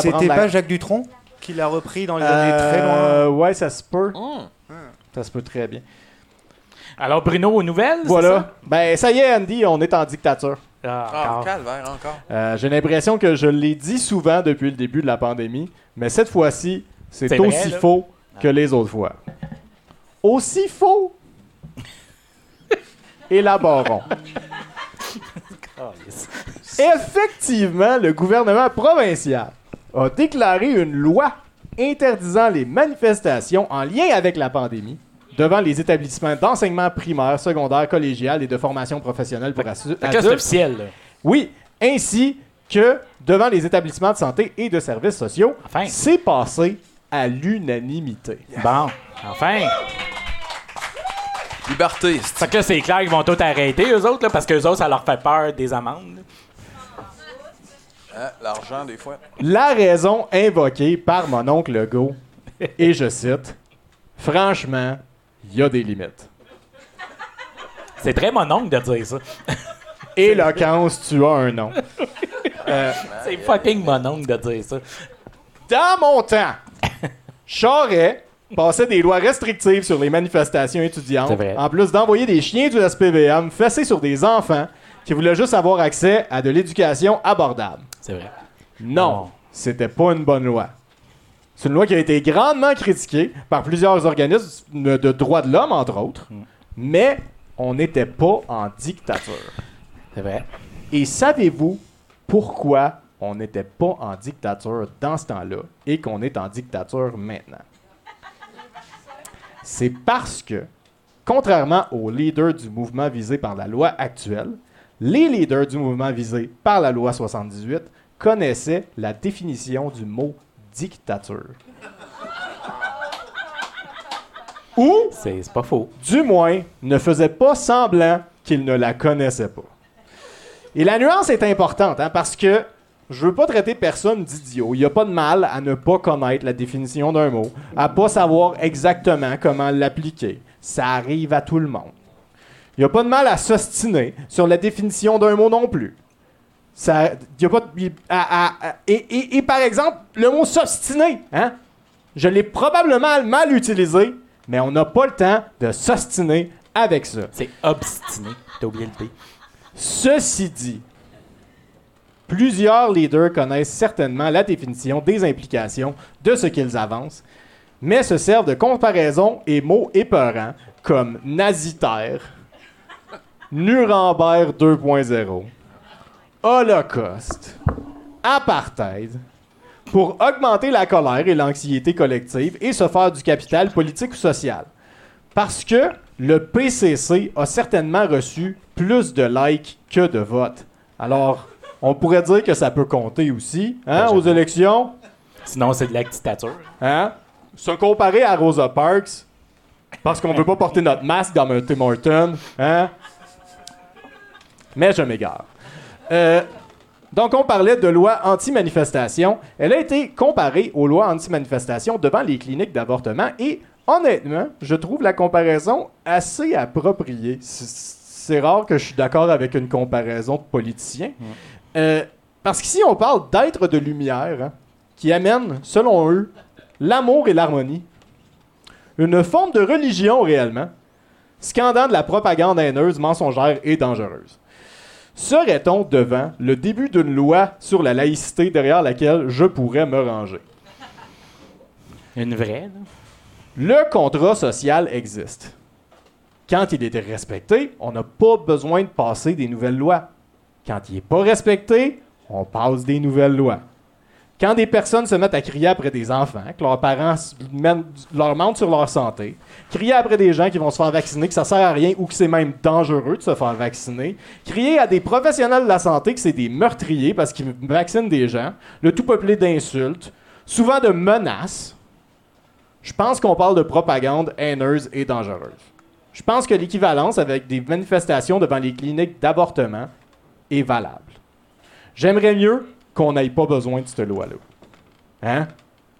C'était pas Jacques Dutronc qui l'a repris dans les années très loin?
Ouais, ça se peut.
Mm.
Ça se peut très bien.
Alors, Bruno, aux nouvelles? c'est
Voilà. Ben, ça y est, Andy, on est en dictature.
Ah,
Ah,
encore.
calvaire, encore.
Euh, J'ai l'impression que je l'ai dit souvent depuis le début de la pandémie, mais cette fois-ci, c'est
C'est
aussi
vrai,
faux que les autres fois. Aussi faux? Élaborons. Effectivement, le gouvernement provincial a déclaré une loi interdisant les manifestations en lien avec la pandémie devant les établissements d'enseignement primaire, secondaire, collégial et de formation professionnelle pour assu-
Fait que là, c'est
adultes.
officiel. là.
Oui, ainsi que devant les établissements de santé et de services sociaux.
Enfin.
C'est passé à l'unanimité.
Bon, enfin.
Liberté.
Fait que là, c'est clair qu'ils vont tout arrêter, eux autres, là, parce qu'eux autres, ça leur fait peur des amendes.
Hein, L'argent, des fois.
La raison invoquée par mon oncle Legault, et je cite, Franchement, il y a des limites.
C'est très mon oncle de dire ça.
Éloquence, tu as un nom.
C'est fucking mon oncle de dire ça.
Dans mon temps, Charest passait des lois restrictives sur les manifestations étudiantes, en plus d'envoyer des chiens du SPVM fessés sur des enfants qui voulaient juste avoir accès à de l'éducation abordable.
C'est vrai.
Non,
Non.
c'était pas une bonne loi. C'est une loi qui a été grandement critiquée par plusieurs organismes de droits de l'homme, entre autres,
Mm.
mais on n'était pas en dictature.
C'est vrai.
Et savez-vous pourquoi on n'était pas en dictature dans ce temps-là et qu'on est en dictature maintenant? C'est parce que, contrairement aux leaders du mouvement visé par la loi actuelle, les leaders du mouvement visé par la loi 78 connaissaient la définition du mot dictature. Ou
C'est pas faux.
du moins, ne faisait pas semblant qu'il ne la connaissait pas. Et la nuance est importante, hein, parce que je veux pas traiter personne d'idiot. Il n'y a pas de mal à ne pas connaître la définition d'un mot, à pas savoir exactement comment l'appliquer. Ça arrive à tout le monde. Il n'y a pas de mal à s'ostiner sur la définition d'un mot non plus. Ça, y a pas de- y- à- à- à- et, et- et par exemple, le mot s'obstiner, hein? Je l'ai probablement mal utilisé, mais on n'a pas le temps de s'ostiner avec ça.
C'est obstiné. T'as oublié le P.
Ceci dit, plusieurs leaders connaissent certainement la définition des implications de ce qu'ils avancent, mais se servent de comparaisons et mots épeurants comme nazitaire, Nuremberg 2.0, Holocauste, apartheid, pour augmenter la colère et l'anxiété collective et se faire du capital politique ou social. Parce que le PCC a certainement reçu plus de likes que de votes. Alors, on pourrait dire que ça peut compter aussi, hein, aux élections?
Sinon, c'est de la dictature.
Hein? Se comparer à Rosa Parks, parce qu'on veut pas porter notre masque dans un Tim Horton, hein? Mais je m'égare. Euh, donc, on parlait de loi anti-manifestation. Elle a été comparée aux lois anti-manifestation devant les cliniques d'avortement et honnêtement, je trouve la comparaison assez appropriée. C'est rare que je suis d'accord avec une comparaison de politicien. Euh, parce qu'ici, on parle d'êtres de lumière hein, qui amènent, selon eux, l'amour et l'harmonie. Une forme de religion réellement, scandant de la propagande haineuse, mensongère et dangereuse. Serait-on devant le début d'une loi sur la laïcité derrière laquelle je pourrais me ranger?
Une vraie, là.
Le contrat social existe. Quand il est respecté, on n'a pas besoin de passer des nouvelles lois. Quand il n'est pas respecté, on passe des nouvelles lois. Quand des personnes se mettent à crier après des enfants, que leurs parents leur mentent sur leur santé, crier après des gens qui vont se faire vacciner, que ça sert à rien ou que c'est même dangereux de se faire vacciner, crier à des professionnels de la santé que c'est des meurtriers parce qu'ils vaccinent des gens, le tout peuplé d'insultes, souvent de menaces, je pense qu'on parle de propagande haineuse et dangereuse. Je pense que l'équivalence avec des manifestations devant les cliniques d'avortement est valable. J'aimerais mieux qu'on n'ait pas besoin de cette loi-là. Hein?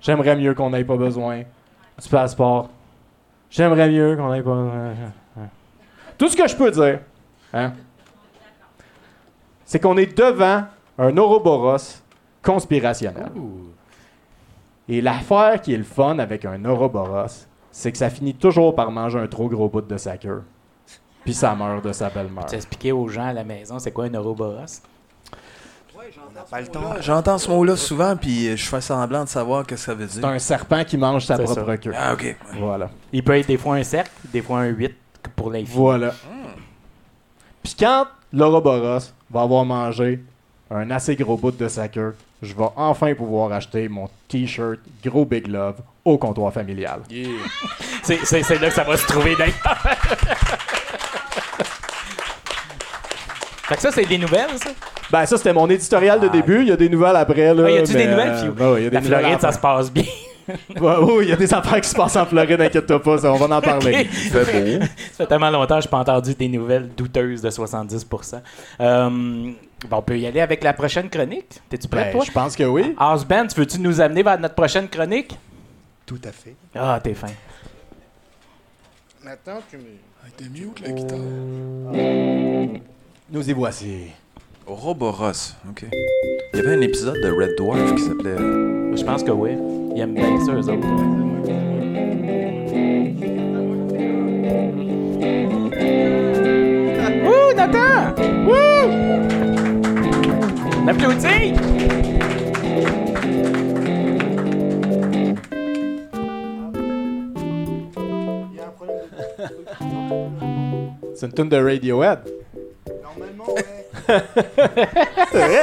J'aimerais mieux qu'on n'ait pas besoin du passeport. J'aimerais mieux qu'on n'ait pas besoin... Tout ce que je peux dire, hein, c'est qu'on est devant un Ouroboros conspirationnel. Et l'affaire qui est le fun avec un Ouroboros, c'est que ça finit toujours par manger un trop gros bout de sa queue. Puis ça meurt de sa belle-mère.
Tu expliquer aux gens à la maison c'est quoi un Ouroboros?
Pas le temps.
J'entends ce mot-là souvent, puis je fais semblant de savoir ce que ça veut
C'est
dire.
un serpent qui mange sa
C'est
propre
ça.
queue.
Ah, ok.
Voilà.
Il peut être des fois un cercle, des fois un 8 pour l'infini.
Voilà. Puis quand l'Ouroboros va avoir mangé un assez gros bout de sa queue, je vais enfin pouvoir acheter mon t-shirt Gros Big Love au comptoir familial.
C'est, c'est- c'est là que ça va se trouver d'ailleurs. fait que ça, c'est des nouvelles, ça?
Ben ça, c'était mon éditorial de
Ah.
début. Il y a des nouvelles après. Là,
Ah, y a-tu des nouvelles,
euh,
Fiu?
ben oui, il y a des
La
nouvelles
Floride, ça se passe bien.
Ouais, oui, il y a des affaires qui se passent en Floride, inquiète-toi pas, ça, on va en parler.
Beau.
Ça fait tellement longtemps que je n'ai pas entendu des nouvelles douteuses de 70%. Euh, bon, on peut y aller avec la prochaine chronique. T'es-tu prêt,
Ben,
toi?
je pense que oui.
Houseband, tu veux-tu nous amener vers notre prochaine chronique?
Tout à fait.
Ah, t'es fin.
Maintenant, tu me.
T'es mute la guitare.
Nous y voici.
Ouroboros, ok. Il y avait un épisode de Red Dwarf qui s'appelait.
Je pense que oui. Ils aiment bien ça, eux autres. Wouh, Nathan! Wouh! On applaudit!
C'est une tune de Radiohead.
Normalement, ouais.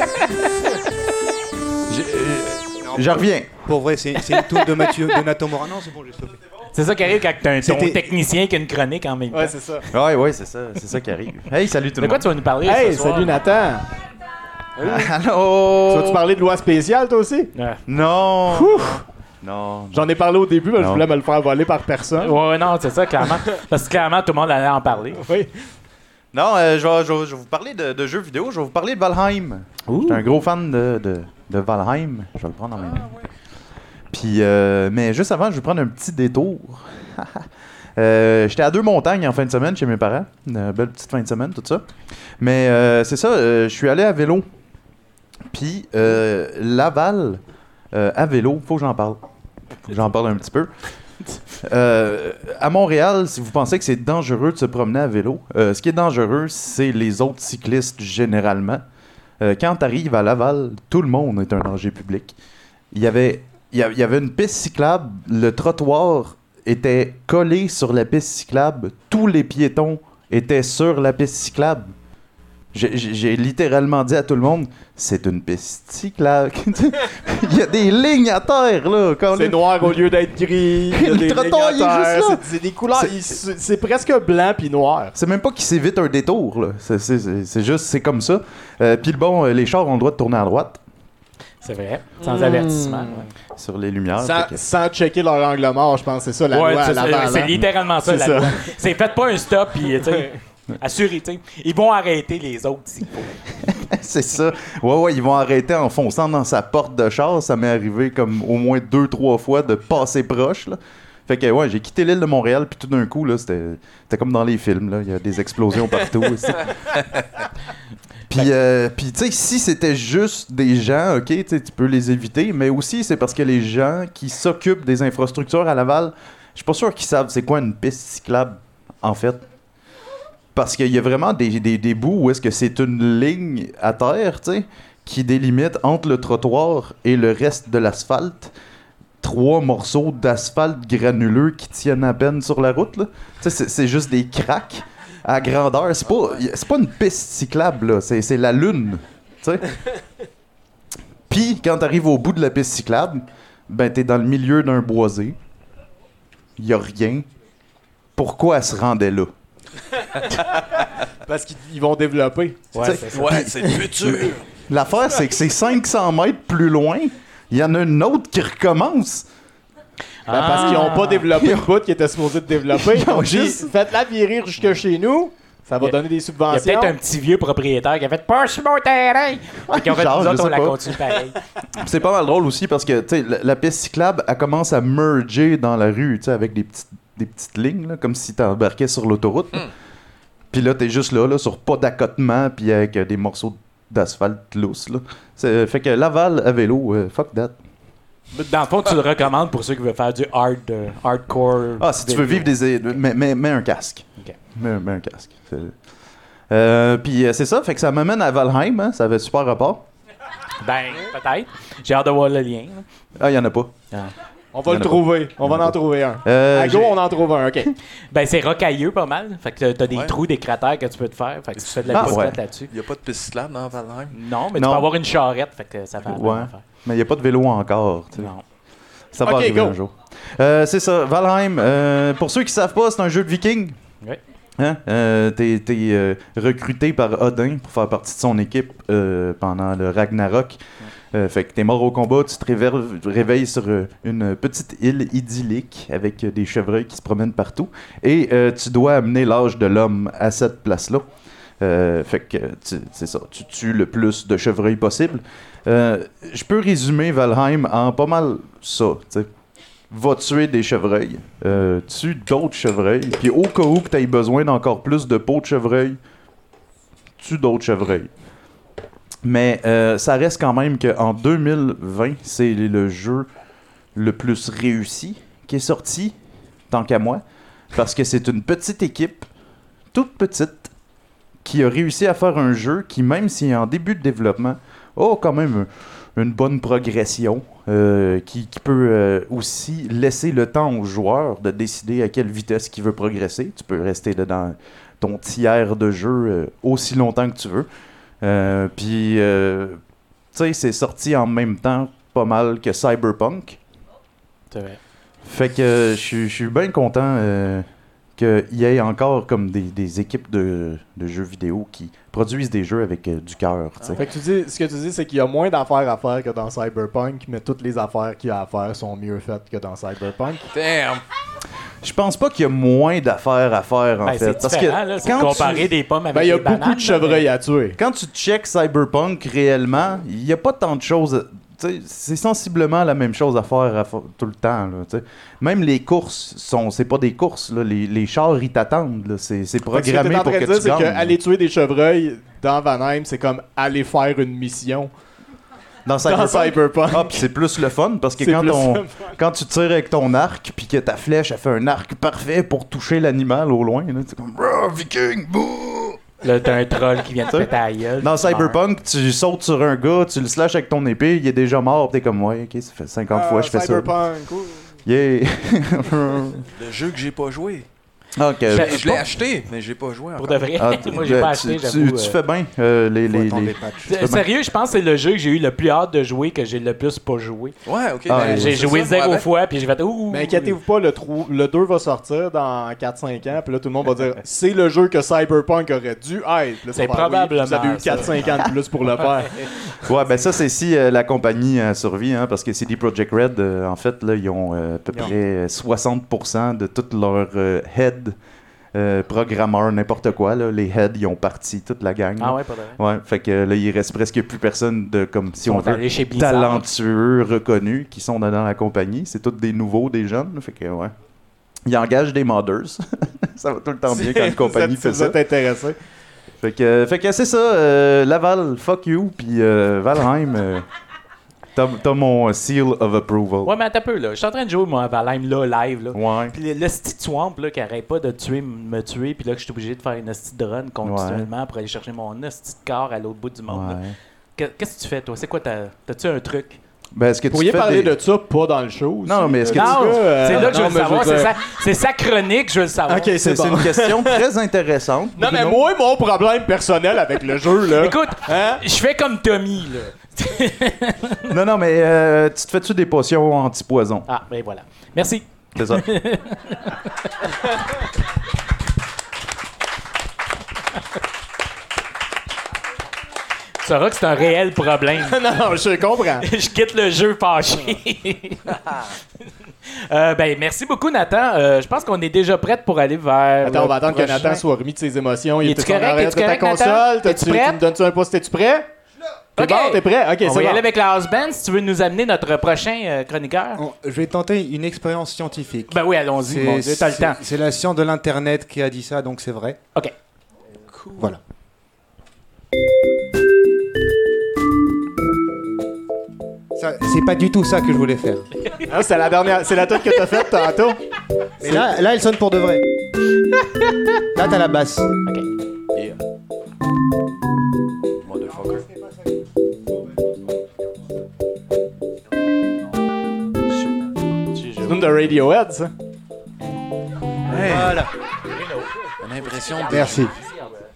Je reviens.
Pour vrai, c'est c'est une tour de Mathieu, de Nathan Morin. Non, c'est bon, j'ai stoppé.
C'est ça qui arrive quand t'as un ton
C'était-
technicien qui a une chronique en même temps.
Ouais, c'est ça.
Ouais, ouais, c'est ça. C'est ça qui arrive. Hey, salut tout
de
le
quoi
monde.
tu vas nous parler
Hey,
ce soir?
salut Nathan.
Allô?
Tu vas-tu parler de loi spéciale, toi aussi?
Non. Non.
J'en ai parlé au début, mais je
Non.
voulais me le faire voler par personne.
Ouais, ouais, non, c'est ça, clairement. Parce que clairement, tout le monde allait en parler.
Oui.
Non, euh, je, vais, je vais- je vais vous parler de, de jeux vidéo. Je vais vous parler de Valheim. J'étais un gros fan de, de, de Valheim. Je vais le prendre en main. Puis, euh, mais juste avant, je vais prendre un petit détour. Euh, J'étais à deux montagnes en fin de semaine chez mes parents. Une belle petite fin de semaine, tout ça. Mais euh, c'est ça, euh, je suis allé à vélo. Puis, euh, Laval, euh, à vélo, faut que j'en parle. Faut que j'en parle un petit peu. Euh, à Montréal, si vous pensez que c'est dangereux de se promener à vélo, euh, ce qui est dangereux, c'est les autres cyclistes généralement. Euh, quand tu arrives à Laval, tout le monde est un danger public. Il y avait, il y a- il y avait une piste cyclable, le trottoir était collé sur la piste cyclable, tous les piétons étaient sur la piste cyclable. J'ai- littéralement dit à tout le monde, c'est une piste cyclable. Il y a des lignes à terre, là.
C'est
les-
noir au lieu d'être gris. Il y a des
trottoir,
lignes
il est
à
juste
terre,
là.
c'est- des couleurs.
C'est-
presque blanc puis noir.
C'est même pas qu'il s'évite un détour, là. C'est- juste, c'est comme ça. Euh, Puis bon, euh, les chars ont le droit de tourner à droite
C'est vrai. Sans
Hmm.
avertissement. ouais.
sur les lumières.
Sans,
fait que-
sans checker leur angle mort, je pense. C'est ça la
Ouais,
loi à
c'est-
hein.
littéralement ça,
C'est
la
ça.
loi. C'est faites pas un stop, puis, tu sais. Ils vont arrêter les autres s'il faut.
c'est ça. Ouais, ouais, ils vont arrêter en fonçant dans sa porte de char. Ça m'est arrivé comme au moins deux, trois fois de passer proche, là. Fait que, ouais, j'ai quitté l'île de Montréal, puis tout d'un coup, là, c'était comme dans les films, là. Il y a des explosions partout. Puis, euh, puis, tu sais, si c'était juste des gens, ok, tu peux les éviter, mais aussi c'est parce que les gens qui s'occupent des infrastructures à Laval, je suis pas sûr qu'ils savent c'est quoi une piste cyclable, en fait. Parce qu'il y a vraiment des, des, des bouts où est-ce que c'est une ligne à terre, tu sais, qui délimite entre le trottoir et le reste de l'asphalte trois morceaux d'asphalte granuleux qui tiennent à peine sur la route. là. Tu sais, c'est- c'est juste des cracks à grandeur. C'est pas, c'est pas une piste cyclable, là. C'est, c'est la lune. tu sais. Puis, quand t'arrives au bout de la piste cyclable, ben t'es dans le milieu d'un boisé. Y a rien. Pourquoi elle se rendait là?
Parce qu'ils ils vont développer.
Ouais, c'est.
Ouais, c'est le futur.
L'affaire, c'est que c'est 500 mètres plus loin, il y en a une autre qui recommence.
Ben, parce qu'ils n'ont pas développé le bout qu'ils étaient supposés de développer.
Ils ont juste-
faites-la virer jusque chez nous. Ça va
a-
donner des
Il y a
subventions.
peut-être un petit vieux propriétaire qui a fait Pas sur mon terrain! Ont fait
Genre,
nous autres, on la continue pareil.
C'est pas mal drôle aussi parce que tu sais, la, la piste cyclable, elle commence à merger dans la rue, tu sais, avec des petites, des petites lignes, là, comme si t'embarquais sur l'autoroute. Puis là, t'es juste là, là, sur pas d'accotement, puis avec euh, des morceaux d'asphalte lousse. Là. C'est- Fait que Laval à vélo, euh, fuck that.
Dans le fond, tu le recommandes pour ceux qui veulent faire du hard, euh, hardcore.
Ah, si tu veux vivre des. é- Mets, mets- mets un casque.
Ok.
Mets, mets un casque. C'est- Euh, puis euh, c'est ça, fait que ça m'amène à Valheim, hein, ça avait super rapport.
Ben, peut-être. J'ai hâte de voir le lien. là.
Ah, il y en a pas.
On va le trouver. On va en trouver un.
Euh,
à go,
j'ai-
on en trouve un. OK.
Ben, c'est rocailleux pas mal. Fait que t'as des
Ouais.
trous, des cratères que tu peux te faire. Fait que tu fais de la
Ah, ouais.
là-dessus.
Il n'y a pas de piste cyclable dans Valheim?
Non, mais
Non.
tu peux avoir une charrette. Fait que ça même
Ouais. Mais il n'y a pas de vélo encore. tu sais.
Non.
Ça va arriver
go.
un jour. Euh, c'est ça, Valheim. euh, pour ceux qui savent pas, c'est un jeu de viking.
Ouais.
Hein? Euh, T'es euh, recruté par Odin pour faire partie de son équipe euh, pendant le Ragnarok. Euh, fait que t'es mort au combat, tu te réveilles, sur euh, une petite île idyllique avec euh, des chevreuils qui se promènent partout. Et tu dois amener l'âge de l'homme à cette place-là. Fait que c'est ça, tu tues le plus de chevreuils possible. Je peux résumer Valheim en pas mal ça. tu sais. Va tuer des chevreuils, tue d'autres chevreuils, puis au cas où que tu besoin d'encore plus de peau de chevreuil, tue d'autres chevreuils. Mais euh, ça reste quand même qu'en 2020, c'est le jeu le plus réussi qui est sorti, tant qu'à moi, parce que c'est une petite équipe, toute petite, qui a réussi à faire un jeu qui, même s'il est en début de développement, a quand même un- une bonne progression, euh, qui, peut euh, aussi laisser le temps au joueur de décider à quelle vitesse il veut progresser. Tu peux rester dans ton tiers de jeu aussi longtemps que tu veux. Euh, Puis, euh, tu sais, c'est sorti en même temps pas mal que Cyberpunk.
C'est vrai.
Fait que euh, je suis- bien content qu'il y ait encore comme des, des équipes de, de jeux vidéo qui produisent des jeux avec euh, du cœur. tu sais.
Fait que tu dis, ce que tu dis, c'est qu'il y a moins d'affaires à faire que dans Cyberpunk, mais toutes les affaires qu'il y a à faire sont mieux faites que dans Cyberpunk.
Damn!
Je pense pas qu'il y a moins d'affaires à faire en
Ben,
fait.
là. C'est de
quand
comparer
tu,
des pommes avec
Ben, il y a
des
beaucoup de chevreuils à tuer.
quand tu checkes Cyberpunk réellement, il n'y a pas tant de choses. C'est sensiblement la même chose à faire à tout le temps. Là. Même les courses, sont c'est pas des courses. Là. Les, les chars, ils t'attendent. C'est
que ce que
programmé pour que
dire,
tu
c'est
gagnes.
qu'aller tuer des chevreuils dans Vanheim, c'est comme aller faire une mission
Dans Cyberpunk,
Cyberpunk.
Ah, c'est plus le fun parce que quand, on- quand tu tires avec ton arc puis que ta flèche a fait un arc parfait pour toucher l'animal au loin, là, c'est comme viking, bouh!
Là, t'as un troll qui vient de péter la gueule.
Dans. Cyberpunk, tu sautes sur un gars, tu le slashes avec ton épée, il est déjà mort, pis t'es comme ouais, ok, ça fait 50 fois que je fais ça.
Ah, Cyberpunk, ouh.
Yeah!
Le jeu que j'ai pas joué.
Ok.
Je-
Je l'ai acheté, mais j'ai pas joué
Pour de vrai.
Ah,
Moi, j'ai pas
tu-
acheté,
tu,
j'avoue.
tu
euh.
fais bien euh, les.
Euh, Sérieux, je pense que c'est le jeu que j'ai eu le plus hâte de jouer, que j'ai le plus pas joué.
Ouais, ok.
Ah,
ben.
J'ai joué
ça,
zéro fois, puis j'ai fait ouh.
Mais inquiétez-vous pas, le, trou- le 2 va sortir dans 4-5 ans, puis là, tout le monde va dire c'est le jeu que Cyberpunk aurait dû être.
C'est
faire, oui,
probablement
Vous avez eu
ça.
4-5 ans de plus pour le faire.
Ouais, ben ça, c'est si euh, la compagnie euh, survit, hein, parce que CD Projekt Red, en fait, là, ils ont à peu près 60% de tous leurs euh, head euh, programmeurs, n'importe quoi. Là, les heads, ils ont parti toute la gang.
Ah ouais, pas.
Ouais, fait que là, il reste presque plus personne de, comme si
Ils
on veut,
chez
talentueux, reconnus, qui sont dans la compagnie. C'est tous des nouveaux, des jeunes. Fait que, ouais. Ils engagent des modders. ça va tout le temps bien quand une compagnie fait ça.
êtes intéressé.
Fait que, fait que c'est ça, euh, Laval, fuck you, puis euh, Valheim, t'as mon seal of approval.
Ouais, mais attends un peu, là. Je suis en train de jouer, moi, à Valheim, là, live, là.
Ouais.
Puis le, petit swamp, là, qui arrête pas de tuer, me tuer, puis là, que je suis obligé de faire une hostie de run continuellement pour aller chercher mon hostie de corps à l'autre bout du monde.
Ouais.
Qu'est-ce que tu fais, toi? C'est quoi ta. T'as-tu un truc?
Ben, est-ce que
pourriez
fais
parler
des-
de ça, pas dans le show. aussi.
Non, mais est-ce que
Euh,
tu-
Non,
gars, euh,
c'est là que je veux
non,
le savoir.
veux
C'est
dire-
sa, c'est sa chronique, je veux le savoir.
Ok, c'est bon.
une question très intéressante.
Non, mais moi, mon problème personnel avec le jeu, là.
Écoute,
Hein?
je fais comme Tommy, là.
Non, non, mais euh, tu te fais-tu des potions anti-poison?
Ah, ben voilà. Merci.
C'est ça.
sauras que c'est un réel problème.
non, non, je comprends.
je quitte le jeu fâché. Euh, ben, merci beaucoup, Nathan. Euh, je pense qu'on est déjà prêt pour aller vers.
Attends, on va attendre que. Nathan soit remis de ses émotions. Il est
correct?
ta
correct, Nathan?
console?
Es-tu
T'as-tu-
prêt?
Tu me donnes-tu un pouce? T'es-tu prêt? T'es
Ok.
bon? T'es prêt? Ok,
On
c'est
va y
bon.
aller avec la house band si tu veux nous amener notre prochain euh, chroniqueur?
Je vais tenter une expérience scientifique.
Ben oui, allons-y, mon Dieu, t'as le
c'est-
temps.
c'est la science de l'Internet qui a dit ça, donc c'est vrai.
OK.
Voilà. C'est pas du tout ça que je voulais faire.
Ah, c'est la dernière, c'est la toute que t'as faite tantôt.
Mais là, là, elle sonne pour de vrai. Là, t'as la basse.
OK.
Yeah. Motherfucker.
C'est une de Radiohead, ça.
Voilà.
On a l'impression de...
Merci.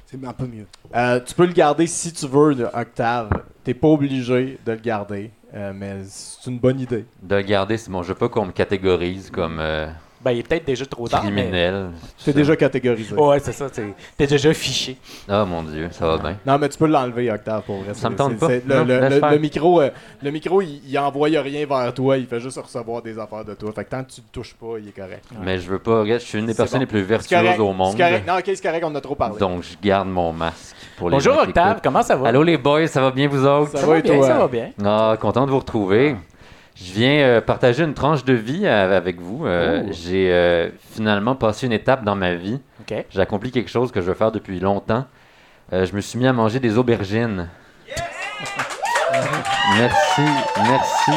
C'est un peu mieux.
Euh, tu peux le garder si tu veux, de Octave. T'es pas obligé de le garder, euh, mais c'est une bonne idée.
De garder, c'est bon. Je veux pas qu'on me catégorise comme euh,
Ben, il est peut-être déjà trop tard. mais-
criminel.
T'es déjà catégorisé.
Ouais, c'est ça. c'est- T'es déjà fiché.
Ah mon dieu, ça va bien.
Non, mais tu peux l'enlever, Octave, pour vrai.
Ça me tente pas.
c'est- Le,
Non,
le- micro, euh, le micro il, il envoie rien vers toi, il fait juste recevoir des affaires de toi. Fait que tant que tu le touches pas, il est correct.
Mais je veux pas. Regarde, je suis une des
C'est
personnes
bon.
les plus vertueuses
correct.
au monde.
C'est correct. Non, ok, c'est correct, on en a trop parlé.
Donc je garde mon masque pour les
Bonjour, Octave. Comment ça va?
Allô les boys, ça va bien vous autres?
Ça va et
bien,
toi?
ça va bien.
Ah, content de vous retrouver. Je viens euh, partager une tranche de vie euh, avec vous. Euh,
Oh.
J'ai finalement passé une étape dans ma vie. J'ai accompli quelque chose que je veux faire depuis longtemps. Je me suis mis à manger des aubergines. merci, merci.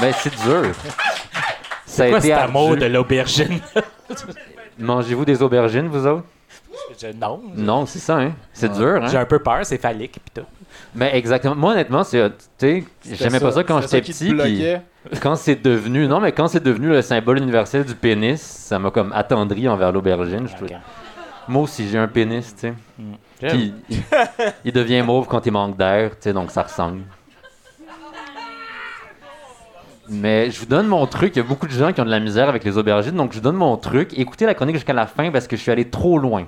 Ben, c'est dur. A
Quoi cet amour de l'aubergine?
Mangez-vous des aubergines, vous autres?
Je- non.
Non, c'est ça, hein? C'est dur,
J'ai
hein?
un peu peur, c'est phallique pis tout.
Mais exactement. Moi, honnêtement, c'est, tu sais, j'aimais pas ça quand j'étais
qui te
petit. quand c'est devenu, non, mais quand c'est devenu le symbole universel du pénis, ça m'a comme attendri envers l'aubergine. je trouve.
Ok.
Moi aussi, j'ai un pénis, tu sais.
J'aime.
Puis, il, il devient mauve quand il manque d'air, tu sais, donc ça ressemble. Mais je vous donne mon truc. Il y a beaucoup de gens qui ont de la misère avec les aubergines, donc je vous donne mon truc. Écoutez la chronique jusqu'à la fin parce que je suis allé trop loin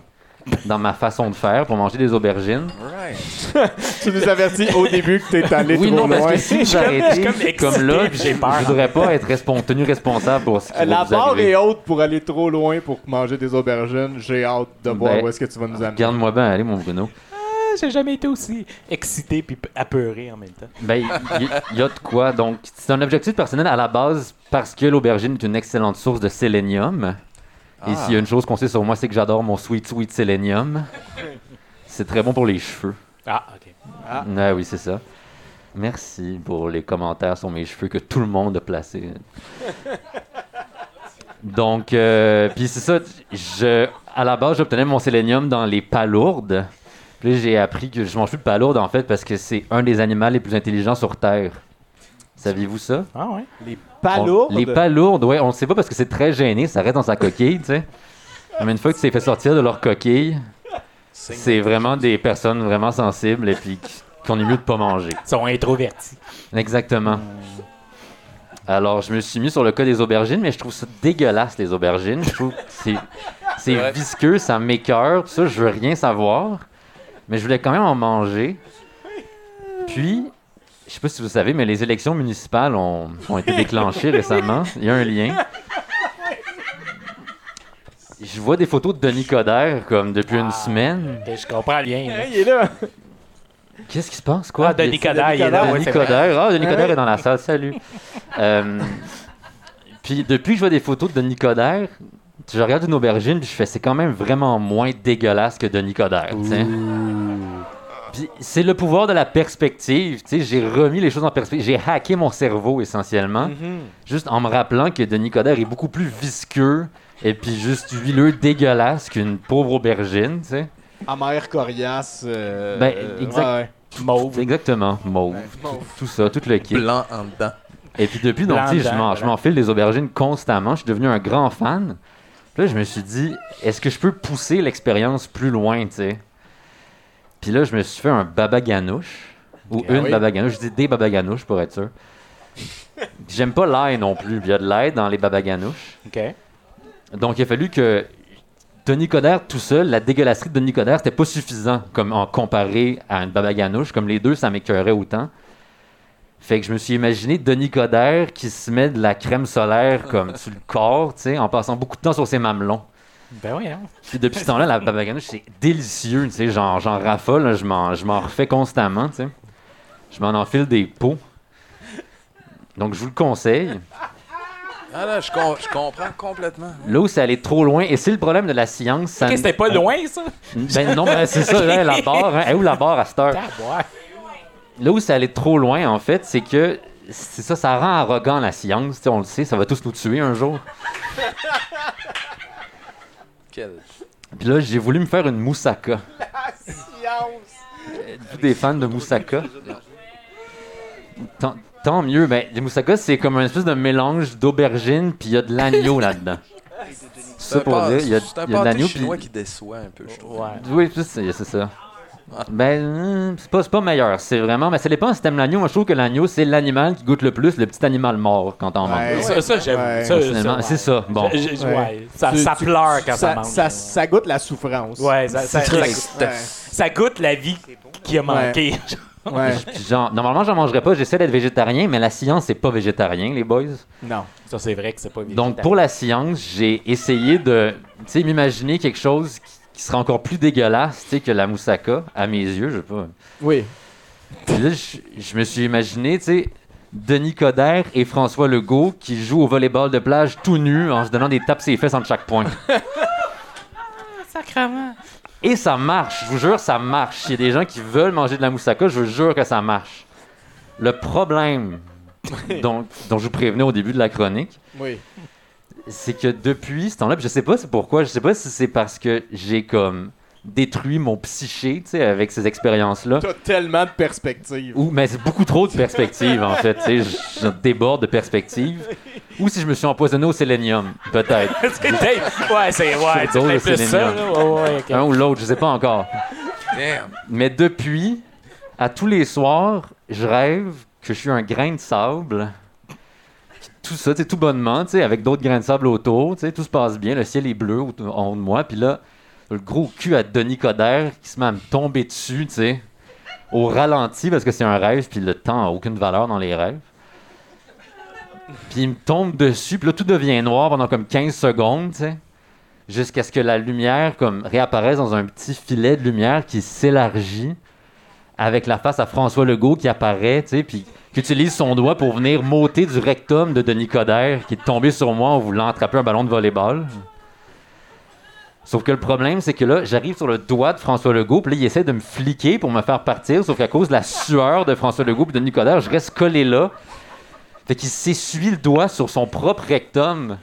dans ma façon de faire pour manger des aubergines.
Right.
Tu nous avertis au début que t'es allé
oui,
trop
non,
loin.
parce que si j'arrêtais
comme
comme là,
j'ai peur.
je voudrais pas être respon- tenu responsable pour ce qui va
La
vous
barre est haute pour aller trop loin pour manger des aubergines. J'ai hâte de voir
Ben,
où est-ce que tu vas nous amener.
Regarde-moi bien aller, mon Bruno.
Ah, J'ai jamais été aussi excité puis apeuré en même temps.
Ben, il y, y a de quoi. Donc, c'est un objectif personnel à la base parce que l'aubergine est une excellente source de sélénium. Et
Ah.
s'il y a une chose qu'on sait sur moi, c'est que j'adore mon sweet sweet sélénium. C'est très bon pour les cheveux.
Ah, ok.
Ah oui, c'est ça. Merci pour les commentaires sur mes cheveux que tout le monde a placés. Donc, euh, puis c'est ça, je, à la base, j'obtenais mon sélénium dans les palourdes. Puis là, j'ai appris que je mange plus de palourdes, en fait, parce que c'est un des animaux les plus intelligents sur Terre. Saviez-vous ça?
Ah, ouais.
Les palourdes.
Les palourdes, ouais, on ne sait pas parce que c'est très gêné, ça reste dans sa coquille, tu sais. Mais une fois que tu t'es fait sortir de leur coquille, c'est vraiment des personnes vraiment sensibles et puis qu'on est mieux de pas manger.
Ils sont introvertis.
Exactement. Alors, je me suis mis sur le cas des aubergines, mais je trouve ça dégueulasse, les aubergines. Je trouve que c'est, visqueux, ça m'écœure, tout ça, je veux rien savoir. Mais je voulais quand même en manger. Puis, sais pas si vous savez, mais les élections municipales ont, ont été déclenchées récemment. Il y a un lien. Je vois des photos de Denis Coderre, comme depuis une semaine.
Ok, Je comprends le lien. là.
il est là.
Qu'est-ce qui se passe, quoi?
Ah, Denis Coderre, il est là.
Denis. Coderre. Ah, Denis Coderre est dans la salle. Salut. Euh, puis depuis que je vois des photos de Denis Coderre, je regarde une aubergine puis je fais c'est quand même vraiment moins dégueulasse que Denis Coderre. sais. Puis c'est le pouvoir de la perspective. tu sais, J'ai remis les choses en perspective. J'ai hacké mon cerveau essentiellement, juste en me rappelant que Denis Coderre est beaucoup plus visqueux et puis juste huileux, dégueulasse qu'une pauvre aubergine. tu sais.
Amère, coriace. euh,
Ben,
euh,
exact.
ouais,
Mauve.
Exactement, mauve, tout, tout ça, tout le kit.
Blanc en dedans.
Et puis depuis, donc, tu sais, je m'enfile des aubergines constamment. Je suis devenu un grand fan. Puis là, je me suis dit, est-ce que je peux pousser l'expérience plus loin, tu sais? Puis là, je me suis fait un baba ganouche. Ou
Ah
une
oui?
baba ganouche. Je dis des baba ganouches pour être sûr. J'aime pas l'ail non plus. Il y a de l'ail dans les baba ganouches.
OK.
Donc, il a fallu que Denis Coderre tout seul, la dégueulasserie de Denis Coderre, c'était pas suffisant comme en comparé à une baba ganouche. Comme les deux, ça m'écœurait autant. Fait que je me suis imaginé Denis Coderre qui se met de la crème solaire comme sur le corps, tu sais, en passant beaucoup de temps sur ses mamelons.
Ben oui, hein.
Puis depuis ce temps-là, la baba c'est délicieux, tu sais, genre, j'en raffole, là, je m'en, je m'en refais constamment, tu sais. Je m'en enfile des pots. Donc, je vous le conseille.
Ah là, je, com- je comprends complètement.
Là où c'est allé trop loin, et c'est le problème de la science, ça...
Ok, c'était pas loin, ça?
Ben non, ben c'est ça, là, la barre. Hein. Elle est où la barre à cette heure? Là où ça allait trop loin, en fait, c'est que c'est ça, ça rend arrogant la science. tu sais, On le sait, ça va tous nous tuer un jour.
Quel...
Puis là, j'ai voulu me faire une moussaka. Êtes-vous des fans de moussaka? Tant, tant mieux. Ben, les moussaka, c'est comme un espèce de mélange d'aubergine, puis il y a de l'agneau là-dedans. Ça pour dire, il y a,
c'est un
il y a de l'agneau,
chinois
puis
qui déçoit un peu, je trouve.
Ouais.
Oui, c'est c'est- c'est ça. Ben, hum, c'est pas, c'est pas meilleur. C'est vraiment. Mais ça dépend si t'aimes l'agneau. Moi, je trouve que l'agneau, c'est l'animal qui goûte le plus, le petit animal mort quand on
Ouais.
mange.
Ça, ça j'avoue.
Ouais.
Ça,
Personnellement,
ça,
c'est ça. Bon.
Je- je-
Ouais.
ouais. Ça,
Tu-
ça
tu-
pleure quand ça,
ça,
mange.
ça, ça goûte la souffrance.
Ouais, ça, ça,
C'est
ça-
Ouais.
ça goûte la vie qui a manqué.
Ouais.
Genre, normalement, j'en mangerais pas. J'essaie d'être végétarien, mais la science, c'est pas végétarien, les boys.
Non.
Ça, c'est vrai que c'est pas
Donc, pour la science, j'ai essayé de tu sais, m'imaginer quelque chose qui, qui serait encore plus dégueulasse tu sais, que la moussaka, à mes yeux. Je sais pas.
Oui.
Puis là, je, je me suis imaginé, tu sais, Denis Coderre et François Legault qui jouent au volleyball de plage tout nus en se donnant des tapes ses fesses entre chaque point.
Sacrement.
Et ça marche, je vous jure, ça marche. Il y a des gens qui veulent manger de la moussaka, je vous jure que ça marche. Le problème dont, dont je vous prévenais au début de la chronique,
Oui.
C'est que depuis ce temps-là, je sais pas c'est pourquoi, je sais pas si c'est parce que j'ai comme détruit mon psyché, tu sais, avec ces expériences-là.
T'as tellement de perspectives.
Ou, mais c'est beaucoup trop de perspectives, en fait. tu sais, Je, je déborde de perspectives. Ou si je me suis empoisonné au sélénium, peut-être.
Ouais, c'est ouais, c'est plus
c'est
ça. là. Ouais, ouais, ok.
Un ou l'autre, je sais pas encore.
Damn.
Mais depuis, à tous les soirs, je rêve que je suis un grain de sable. Tout ça, tout bonnement, avec d'autres grains de sable autour, tout se passe bien, le ciel est bleu en haut de moi, puis là, le gros cul à Denis Coderre qui se met à me tomber dessus, tu sais, au ralenti parce que c'est un rêve, puis le temps n'a aucune valeur dans les rêves. Puis il me tombe dessus, puis là, tout devient noir pendant comme 15 secondes, tu jusqu'à ce que la lumière comme réapparaisse dans un petit filet de lumière qui s'élargit avec la face à François Legault qui apparaît, tu sais, puis qui utilise son doigt pour venir m'ôter du rectum de Denis Coderre qui est tombé sur moi en voulant attraper un ballon de volleyball. Sauf que le problème, c'est que là, j'arrive sur le doigt de François Legault, puis là, il essaie de me fliquer pour me faire partir, sauf qu'à cause de la sueur de François Legault et de Denis Coderre, je reste collé là. Fait qu'il s'essuie le doigt sur son propre rectum.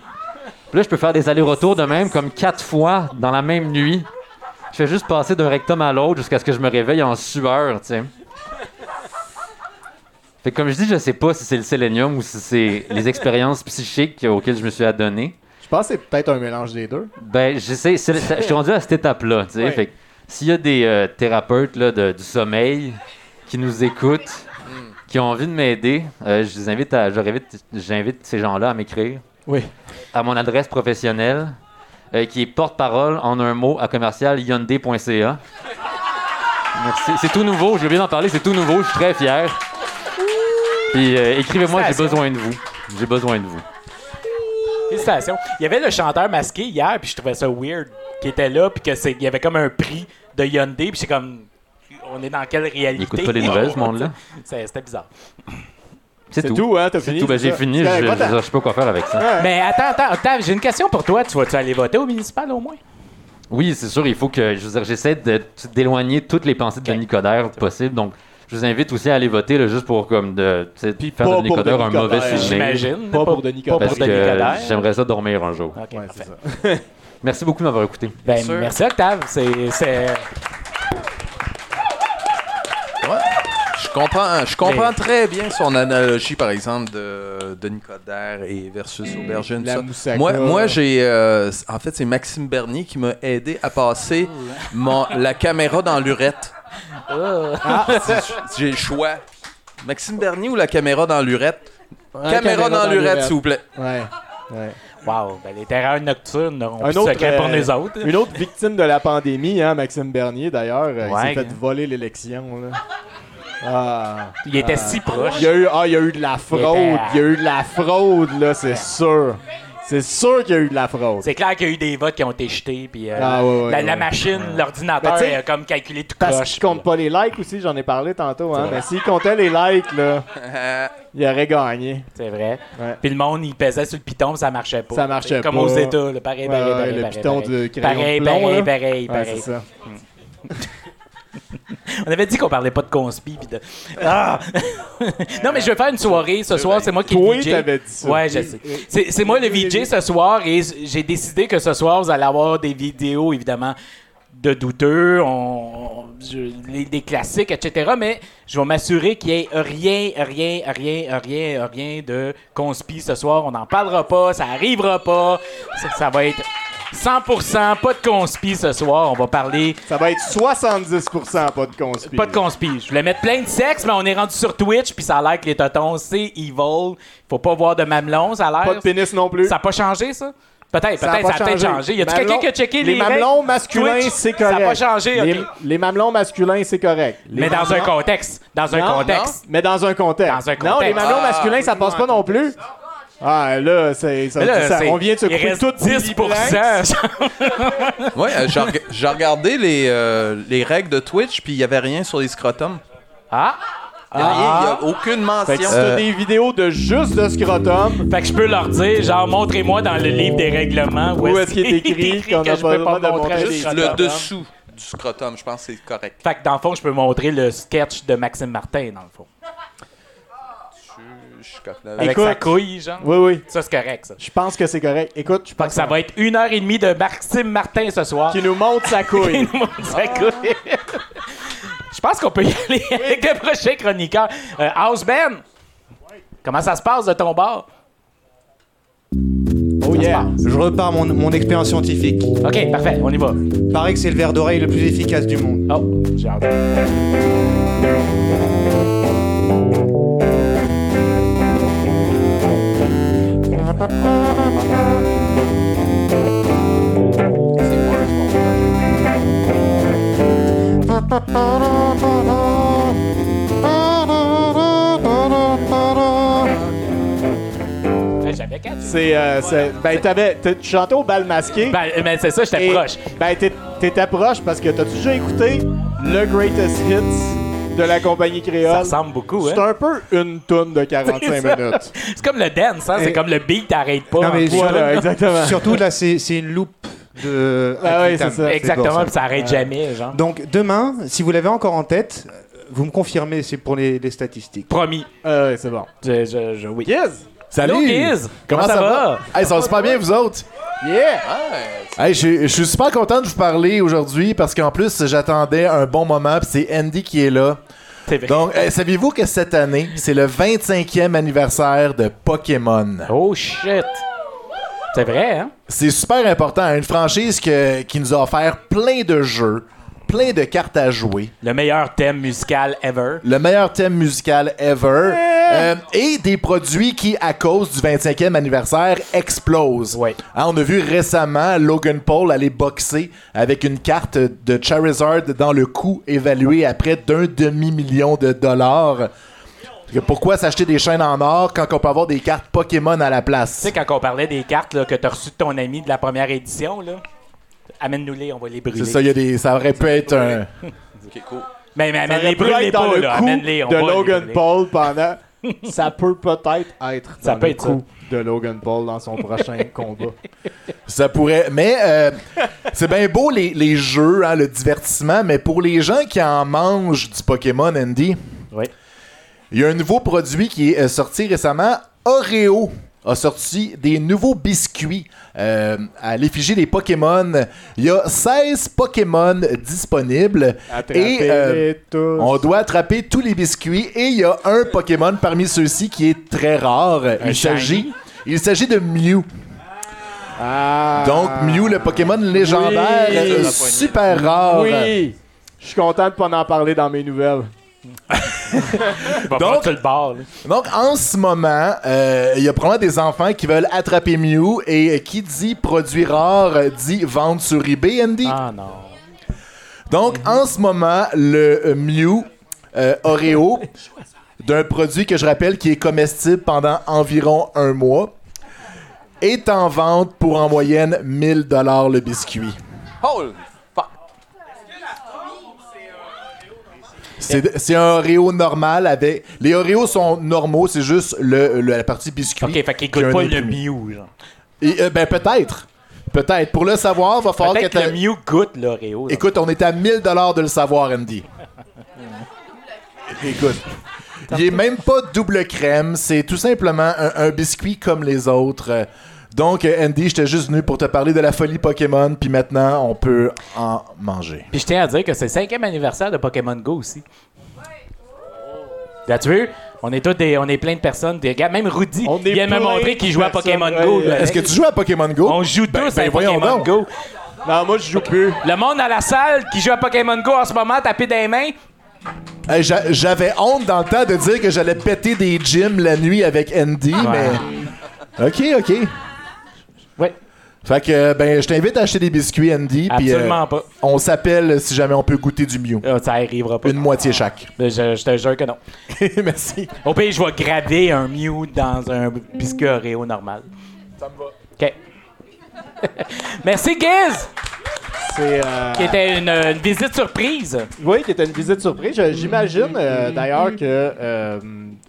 Puis là, je peux faire des allers-retours de même comme quatre fois dans la même nuit. Je fais juste passer d'un rectum à l'autre jusqu'à ce que je me réveille en sueur, tu sais. Fait que comme je dis, je sais pas si c'est le sélénium ou si c'est les expériences psychiques auxquelles je me suis adonné.
Je pense que c'est peut-être un mélange des deux.
Ben, c'est- Je suis rendu à cette étape-là. tu sais.
Ouais.
Fait que s'il y a des euh, thérapeutes là, de- du sommeil qui nous écoutent, qui ont envie de m'aider, euh, je les invite à. je J'invite ces gens-là à m'écrire
Oui.
à mon adresse professionnelle, euh, qui est porte-parole en un mot à commercial hyundai.ca. C'est tout nouveau. J'ai oublié d'en parler. C'est tout nouveau. Je suis très fier. Puis euh, écrivez-moi. J'ai besoin de vous. J'ai besoin de vous.
Félicitations. Il y avait le chanteur masqué hier, puis je trouvais ça weird qu'il était là, puis qu'il y avait comme un prix de Hyundai, puis c'est comme. On est dans quelle réalité?
Il écoute pas les nouvelles, ce monde-là.
C'était bizarre.
C'est tout.
tout, hein? T'as
C'est
fini?
tout. Ben, j'ai fini. Je, je, je sais pas quoi faire avec ça.
Ouais.
Mais attends, attends, Octave, j'ai une question pour toi. Tu vas-tu aller voter au municipal au moins?
Oui, c'est sûr, il faut que. Je veux dire, j'essaie de- d'éloigner toutes les pensées de
Ok.
Denis Coderre possible. Donc, je vous invite aussi à aller voter, là, juste pour comme de, faire
pas
de Denis
pour
Coderre
Denis
un mauvais souvenir.
J'imagine.
Pas pour Denis Coderre.
Parce que j'aimerais ça dormir un jour.
Ok,
Ouais,
parfait.
c'est ça.
Merci beaucoup de m'avoir écouté.
Ben,
sûr.
merci Octave. C'est. c'est-
Je comprends, je comprends
Mais-
très bien son analogie, par exemple, de Denis Coderre et versus Aubergine.
La
ça.
moussaka.
Moi, moi j'ai. euh, en fait, c'est Maxime Bernier qui m'a aidé à passer mon, la caméra dans l'urette.
Ah,
J'ai le choix. Maxime Bernier ou la caméra dans l'urette? Caméra dans l'urette, s'il vous plaît.
Ouais. ouais.
Wow, ben, les terreurs nocturnes n'auront
Un
plus de
autre,
secret pour
euh,
nous autres.
Une autre victime de la pandémie, hein, Maxime Bernier, d'ailleurs, euh, il
Ouais,
s'est fait
hein.
voler l'élection. là. Ah.
Il était si proche.
Il y a eu, ah, il y a eu de la fraude.
était-
Il y a eu de la fraude, là, c'est sûr. C'est sûr qu'il y a eu de la fraude.
C'est clair qu'il y a eu des votes qui ont été jetés, puis euh,
Ah, ouais, ouais,
la, la
ouais.
machine, l'ordinateur a comme calculé tout
Parce
croche.
qu'il compte pas les likes aussi, j'en ai parlé tantôt. Hein, mais s'il comptait les likes, là, il aurait gagné.
C'est vrai.
Ouais.
Puis le monde, il pesait sur le piton, puis ça marchait pas.
Ça marchait
C'est Comme
pas.
aux États, là, pareil,
Ouais,
pareil,
ouais,
pareil,
le
pareil,
piton
pareil.
de crayon
Pareil,
de plomb,
pareil, pareil, pareil.
c'est ça.
On avait dit qu'on parlait pas de conspi pis de. Ah! non, mais je vais faire une soirée ce soir, c'est moi qui
Toi,
VJ.
t'avais dit ça.
Ouais, je sais. C'est, c'est moi le VJ ce soir et j'ai décidé que ce soir, vous allez avoir des vidéos, évidemment, de douteux, on, je- les, des classiques, etc. Mais je vais m'assurer qu'il n'y ait rien, rien, rien, rien, rien de conspi ce soir. On n'en parlera pas, ça arrivera pas. Ça, ça va être 100% pas de conspi ce soir. On va parler
Ça va être 70% pas de conspi.
pas de conspi. Je voulais mettre plein de sexe, mais on est rendu sur Twitch, puis ça a l'air que les totons, c'est evil. Faut pas voir de mamelons, ça a l'air.
Pas de pénis non plus.
Ça a pas changé, ça? Peut-être,
Ça a
peut-être, ça a peut-être changé. Y a-tu
Mamelon-
quelqu'un qui a checké les,
les mamelons masculins, c'est
Ça
correct.
a pas changé,
Les, mamelons masculins, c'est correct. Les
Mais dans un contexte. Dans un
Non,
contexte.
Mais dans un contexte.
Dans un
Non, les
contexte.
mamelons
Ah,
masculins, ça passe pas non plus. Ah, là, c'est, ça,
là,
ça- on vient de se
il
couper
reste
toute
10
Ouais, euh, j'ai reg- j'ai regardé les, euh, les règles de Twitch, puis il y avait rien sur les scrotums.
Ah!
Il y a rien, il y a aucune
Fait que si
mention.
t'as
Euh,
des vidéos de juste de scrotum,
Fait que je peux leur dire, genre, montrez-moi dans le livre des règlements
Où est-ce qu'il est écrit qu'on
que
a
je
pas
peux
le droit de
montrer juste
le dessous du scrotum, je pense que c'est correct.
Fait que dans le fond, je peux montrer le sketch de Maxime Martin, dans le fond. Avec
Écoute.
sa couille, genre.
oui, oui.
Ça, c'est correct, ça.
Je pense que c'est correct. Écoute, je pense
que ça va être une heure et demie de Maxime Martin ce soir.
Qui nous montre sa couille.
Tout le monde s'accouille. Je pense qu'on peut y aller avec le prochain chroniqueur. Euh, House Ben, comment ça se passe de ton bord?
Oh yeah.
Je repars mon, mon expérience scientifique.
OK, parfait, on y va.
Paraît que c'est le verre d'oreille le plus efficace du monde.
Oh, j'ai hâte.
C'est, euh, c'est- ben, t'avais, tu chantais au bal masqué.
Ben, mais c'est ça, j'étais
Et-
proche.
Ben, t'es- t'étais proche parce que t'as-tu déjà écouté le Greatest Hits de la compagnie
Ça
créole?
ressemble beaucoup,
C'est
hein?
un peu une toune de 45
C'est ça.
minutes.
C'est comme le dance, hein? C'est
Et-
comme le beat, t'arrêtes pas.
Non, mais
en-
Voilà, exactement.
Surtout là, c'est c'est une loupe de.
Ah ouais, c'est ça.
Exactement, puis ça arrête jamais, genre.
Donc demain, si vous l'avez encore en tête, vous me confirmez, c'est pour les, les statistiques.
Promis.
Ah ouais, c'est bon.
Je, je, je- oui.
Yes!
Salut!
Hello, Kiz! Comment, ça, va?
Hey, ça va super bien, vous autres?
Yeah!
Hey, je je suis super content de vous parler aujourd'hui parce qu'en plus, j'attendais un bon moment, puis c'est Andy qui est là.
C'est vrai.
Donc, hey, saviez-vous que cette année, c'est le 25e anniversaire de Pokémon?
Oh shit! C'est vrai, hein?
C'est super important. Une franchise que- qui nous a offert plein de jeux, plein de cartes à jouer,
Le meilleur thème musical ever.
le meilleur thème musical ever, euh, et des produits qui, à cause du 25e anniversaire, explosent.
Ouais.
Hein, on a vu récemment Logan Paul aller boxer avec une carte de Charizard dans le coût évalué à près d'un demi-million de dollars. Pourquoi s'acheter des chaînes en or quand on peut avoir des cartes Pokémon à la
Tu
place?
sais, quand on parlait des cartes là, que t'as reçues de ton ami de la première édition, là, amène-nous-les, on va les brûler.
C'est ça, y a des, ça aurait pu être un.
Ok, cool.
Mais, mais amène-les, brûle-les pas,
le
là.
coup
Amène-les, on
de
va
Logan. Paul pendant. ça peut peut-être être
Ça
dans
peut
le
être
coup de Logan Paul dans son prochain combat.
Ça pourrait. Mais euh, c'est bien beau les, les jeux, hein, le divertissement, mais pour les gens qui en mangent du Pokémon, Andy,
Oui.
il y a un nouveau produit qui est euh, sorti récemment. Oreo a sorti des nouveaux biscuits euh, à l'effigie des Pokémon. Il y a 16 Pokémon disponibles. Et euh, on doit attraper tous les biscuits et il y a un Pokémon parmi ceux-ci qui est très rare. Il s'agit, il s'agit de Mew.
Ah.
Donc, Mew, le Pokémon légendaire,
Oui.
euh, super rare.
Oui! Je suis content de pas en parler dans mes nouvelles.
Donc-
le
en ce moment, euh, il y a probablement des enfants qui veulent attraper Mew et euh, qui dit produit rare dit vendre sur eBay, Andy.
Ah non.
Donc, en ce moment, le euh, Mew euh, Oreo, d'un produit que je rappelle qui est comestible pendant environ un mois, est en vente pour en moyenne 1000 dollars le biscuit. C'est c'est un Oreo normal avec. Les Oreos sont normaux, c'est juste le, le- la partie biscuit.
Ok, fait qu'il
qui a
goûte
un
pas le. Mew, genre.
Et, euh, ben peut-être. Peut-être. Pour le savoir, va falloir que
que le Mew goûte l'Oreo.
Écoute, on est à 1000 dollars de le savoir, Andy. Écoute. Il est même pas double crème, c'est tout simplement un, un biscuit comme les autres. Donc, euh, Andy, j'étais juste venu pour te parler de la folie Pokémon, puis maintenant, on peut en manger.
Puis je tiens à dire que c'est le cinquième anniversaire de Pokémon Go aussi. As-tu vu? On est tous des, on est plein de personnes, des gars, même Rudy
On est
vient me montrer qu'il joue à Pokémon Go.
ouais.
Est-ce que tu joues à Pokémon Go?
On joue
Ben-
tous
ben
à
voyons
Pokémon
donc.
Go.
Non, moi, je joue plus.
Le monde à la salle qui joue à Pokémon Go en ce moment, taper des mains.
Hey, j'a- J'avais honte dans le temps de dire que j'allais péter des gyms la nuit avec Andy, mais. Ok, ok.
Ouais.
Fait que, ben, je t'invite à acheter des biscuits, Andy, euh,
Absolument pas.
on s'appelle si jamais on peut goûter du Mew.
Ah, ça arrivera pas.
Une moitié chaque.
Je, je te jure que non.
Merci.
Au pire, je vais graver un Mew dans un biscuit Oreo normal. Ça me va. OK. Merci, Giz!
C'est. euh,
Qui était une, une visite surprise.
Oui, qui était une visite surprise. J'imagine euh, d'ailleurs que euh,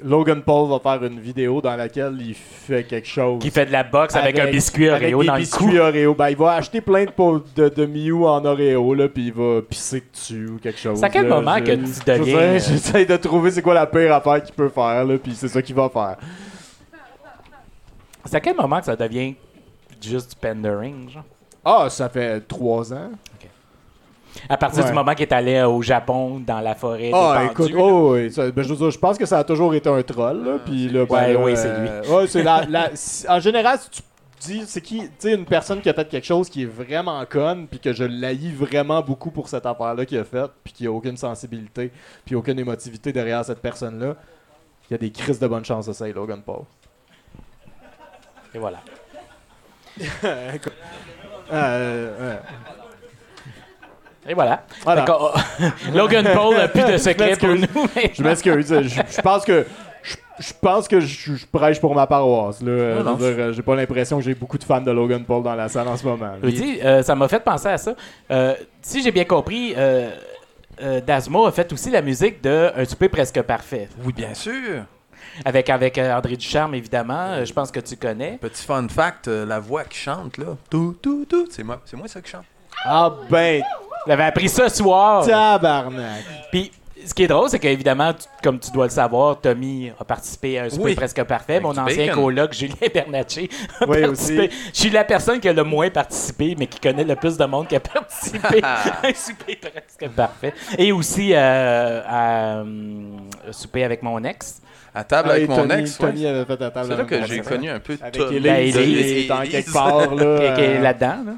Logan Paul va faire une vidéo dans laquelle il fait quelque chose.
Qui fait de la boxe avec, un biscuit
avec
Oreo
des
dans le
biscuits
cou.
Oreo. Ben, il va acheter plein de pots de, de Mew en Oreo, là, puis il va pisser dessus ou quelque chose.
C'est à quel
là.
moment
Je-
que tu deviens, euh,
J'essaie de trouver c'est quoi la pire affaire qu'il peut faire, là, puis c'est ça qu'il va faire.
C'est à quel moment que ça devient juste du pandering, genre?
Ah, ça fait trois ans.
À partir
Ouais.
du moment qu'il est allé euh, au Japon, dans la forêt
Ah,
dépendue,
écoute, oh, oui, ça- ben, je, veux dire, je pense que ça a toujours été un troll, là, puis là, ben,
Ouais,
là,
oui, c'est
euh, ouais, c'est la, la- en général, si tu dis, c'est qui, tu sais, une personne qui a fait quelque chose qui est vraiment conne, puis que je l'haïs vraiment beaucoup pour cette affaire-là qu'il a faite, puis qui a aucune sensibilité, puis aucune émotivité derrière cette personne-là, il y a des crises de bonne chance de ça, Logan Paul.
Et voilà.
Euh, ouais.
Et voilà. Logan Paul n'a plus de secret pour nous.
Je m'excuse. Je, je pense que je, je pense que je, je prêche pour ma paroisse. Là.
Non,
je veux dire, euh, J'ai pas l'impression que j'ai beaucoup de fans de Logan Paul dans la salle en ce moment.
Je dis, euh, ça m'a fait penser à ça. Euh, si j'ai bien compris, euh, euh, Dasmo a fait aussi la musique de Un souper presque parfait.
Oui, bien sûr.
Avec, avec euh, André Ducharme, évidemment. Euh, je pense que tu connais.
Petit fun fact, euh, la voix qui chante, là. Tout, tout, tout. C'est moi, c'est moi ça qui chante.
Ah ben,
J'avais appris ça ce soir.
tabarnak.
Puis, ce qui est drôle, c'est qu'évidemment, comme tu dois le savoir, Tommy a participé à un souper
Oui.
presque parfait.
Avec
Mon ancien
bacon.
coloc, Julien Bernatchez, a
Oui,
participé.
aussi.
Je suis la personne qui a le moins participé, mais qui connaît le plus de monde qui a participé à un souper presque parfait. Et aussi euh, à euh, souper avec mon ex.
À table
Ah,
avec mon
Tony,
ex. ouais.
Tony avait fait la table
C'est là que j'ai connu un peu
Avec
Tom-
Ben,
dans
Élise.
quelque part, là.
Est
euh,
là-dedans. là.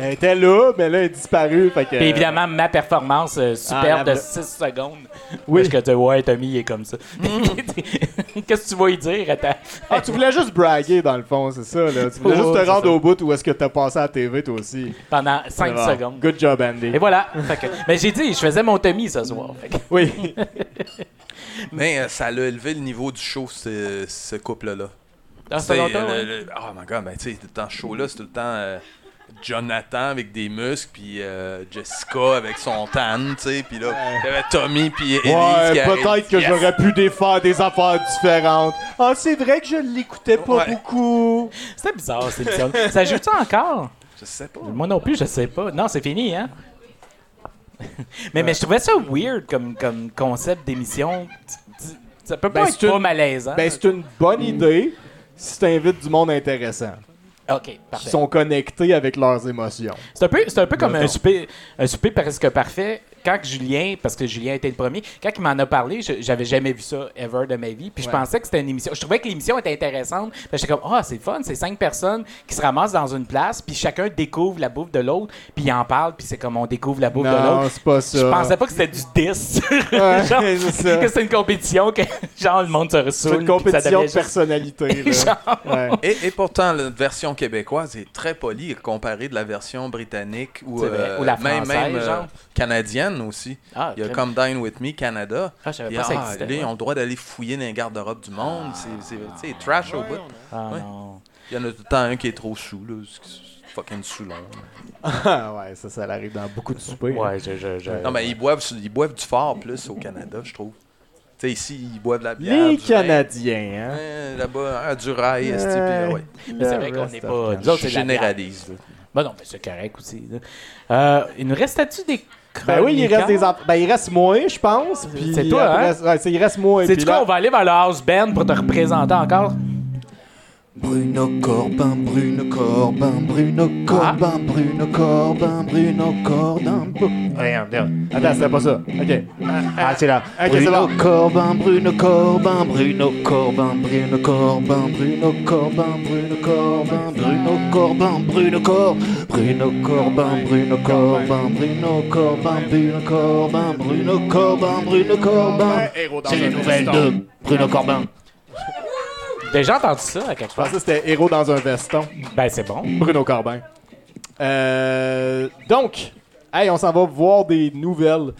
Elle était là, mais là, elle est disparue. Fait que,
Puis évidemment, ma performance euh, superbe
Ah,
de 6 secondes.
Oui.
Parce que tu ouais, Tommy, il est comme ça. Qu'est-ce que tu vas y dire? Attends.
Ah, tu voulais juste braguer, dans le fond, c'est ça, là. Tu voulais
Oh,
juste te rendre
ça.
au bout où est-ce que t'as passé à la TV, toi aussi.
Pendant 5
Bon.
secondes.
Good job, Andy.
Et voilà. Fait que- mais j'ai dit, je faisais mon Tommy ce soir. Fait que-
Oui.
Mais euh, ça a élevé le niveau du show, ce, ce couple-là.
Dans ce
C'est,
longtemps,
euh,
ouais.
le- le- oh my god, ben tu sais, dans ce show-là, c'est tout le temps euh, Jonathan avec des muscles, puis euh, Jessica avec son tan, tu sais, puis là, il y avait Tommy, puis Elise qui
Ouais, peut-être que
Yes!
j'aurais pu défaire des affaires différentes. Ah, c'est vrai que je l'écoutais pas
Ouais.
beaucoup.
C'était bizarre, cette émission. Ça joue-tu encore?
Je sais pas.
Moi non plus, je sais pas. Non, c'est fini, hein? mais, mais je trouvais ça weird comme, comme concept d'émission. Tu- tu- Ça peut pas
Ben,
être pas
une-
malaisant.
Ben, c'est une bonne idée si t'invites du monde intéressant.
OK,
Qui
parfait.
sont connectés avec leurs émotions.
C'est un peu, c'est un peu comme un souper, un souper presque parfait. Quand que Julien, parce que Julien était le premier, quand il m'en a parlé, je- j'avais jamais vu ça ever de ma vie. Puis je
Ouais.
pensais que c'était une émission. Je trouvais que l'émission était intéressante. Puis J'étais comme, ah, c'est fun, c'est cinq personnes qui se ramassent dans une place, puis chacun découvre la bouffe de l'autre, puis ils en parlent, puis c'est comme on découvre la bouffe de
Non,
l'autre.
c'est pas ça.
Je pensais pas que c'était du 10.
Ouais,
Genre,
c'est ça.
que c'était une compétition que genre le monde se ressoule.
C'est une compétition de
juste-
personnalité. là.
Genre.
Ouais.
Et, et pourtant, la version québécoise est très polie comparée de la version britannique ou,
C'est vrai.
euh,
Ou la
même,
française,
même euh,
genre.
Aussi.
Ah,
Il y a comme Dine With Me Canada.
Ah, je savais pas ça
ah,
existait,
là, ils ont le droit d'aller fouiller dans les garde-robes du monde. C'est- C'est trash au bout.
Ah,
Ouais.
non.
Il y en a tout le temps un qui est trop sous. Là. C'est fucking saoulant.
Ah, ouais, ça, ça arrive dans beaucoup de soupers.
Ouais, je, je, je-
Non, mais ils boivent, ils boivent du fort plus au Canada, je trouve. Tu sais, ici, ils boivent de la bière.
Les
vin.
Canadiens, hein.
Ouais, Là-bas, ah, du rail,
Ouais.
ouais.
Mais c'est vrai qu'on
reste
n'est pas.
Canada.
Nous autres, c'est
généralise.
Bah non, mais c'est correct aussi. là. Euh, il nous reste-tu des
Ben oui, il reste des Ben, il reste moi, je pense.
C'est toi,
après-
hein?
ouais, c'est- il reste moi.
C'est quoi, on va aller vers le house band pour te représenter encore?
Bruno Corbin, Bruno Corbin, Bruno Corbin, Bruno Corbin, Bruno Corbin. Rien, rien.
Attends, c'était pas ça. OK.
Ah, c'est là.
C'est
Bruno. Corbin, Bruno Corbin, Bruno Corbin, Bruno Corbin, Bruno Corbin, Bruno Corbin, Bruno Corbin, Bruno Cor, Bruno Corbin, Bruno Corbin, Bruno Corbin, Bruno Corbin, Bruno Corbin, Bruno Corbin. C'est les nouvelles de Bruno Corbin.
Déjà entendu ça à quelque
Je
part?
pensais que c'était Héros dans un veston.
Ben c'est bon.
Bruno Corbin. Euh, donc, hey, on s'en va voir des nouvelles.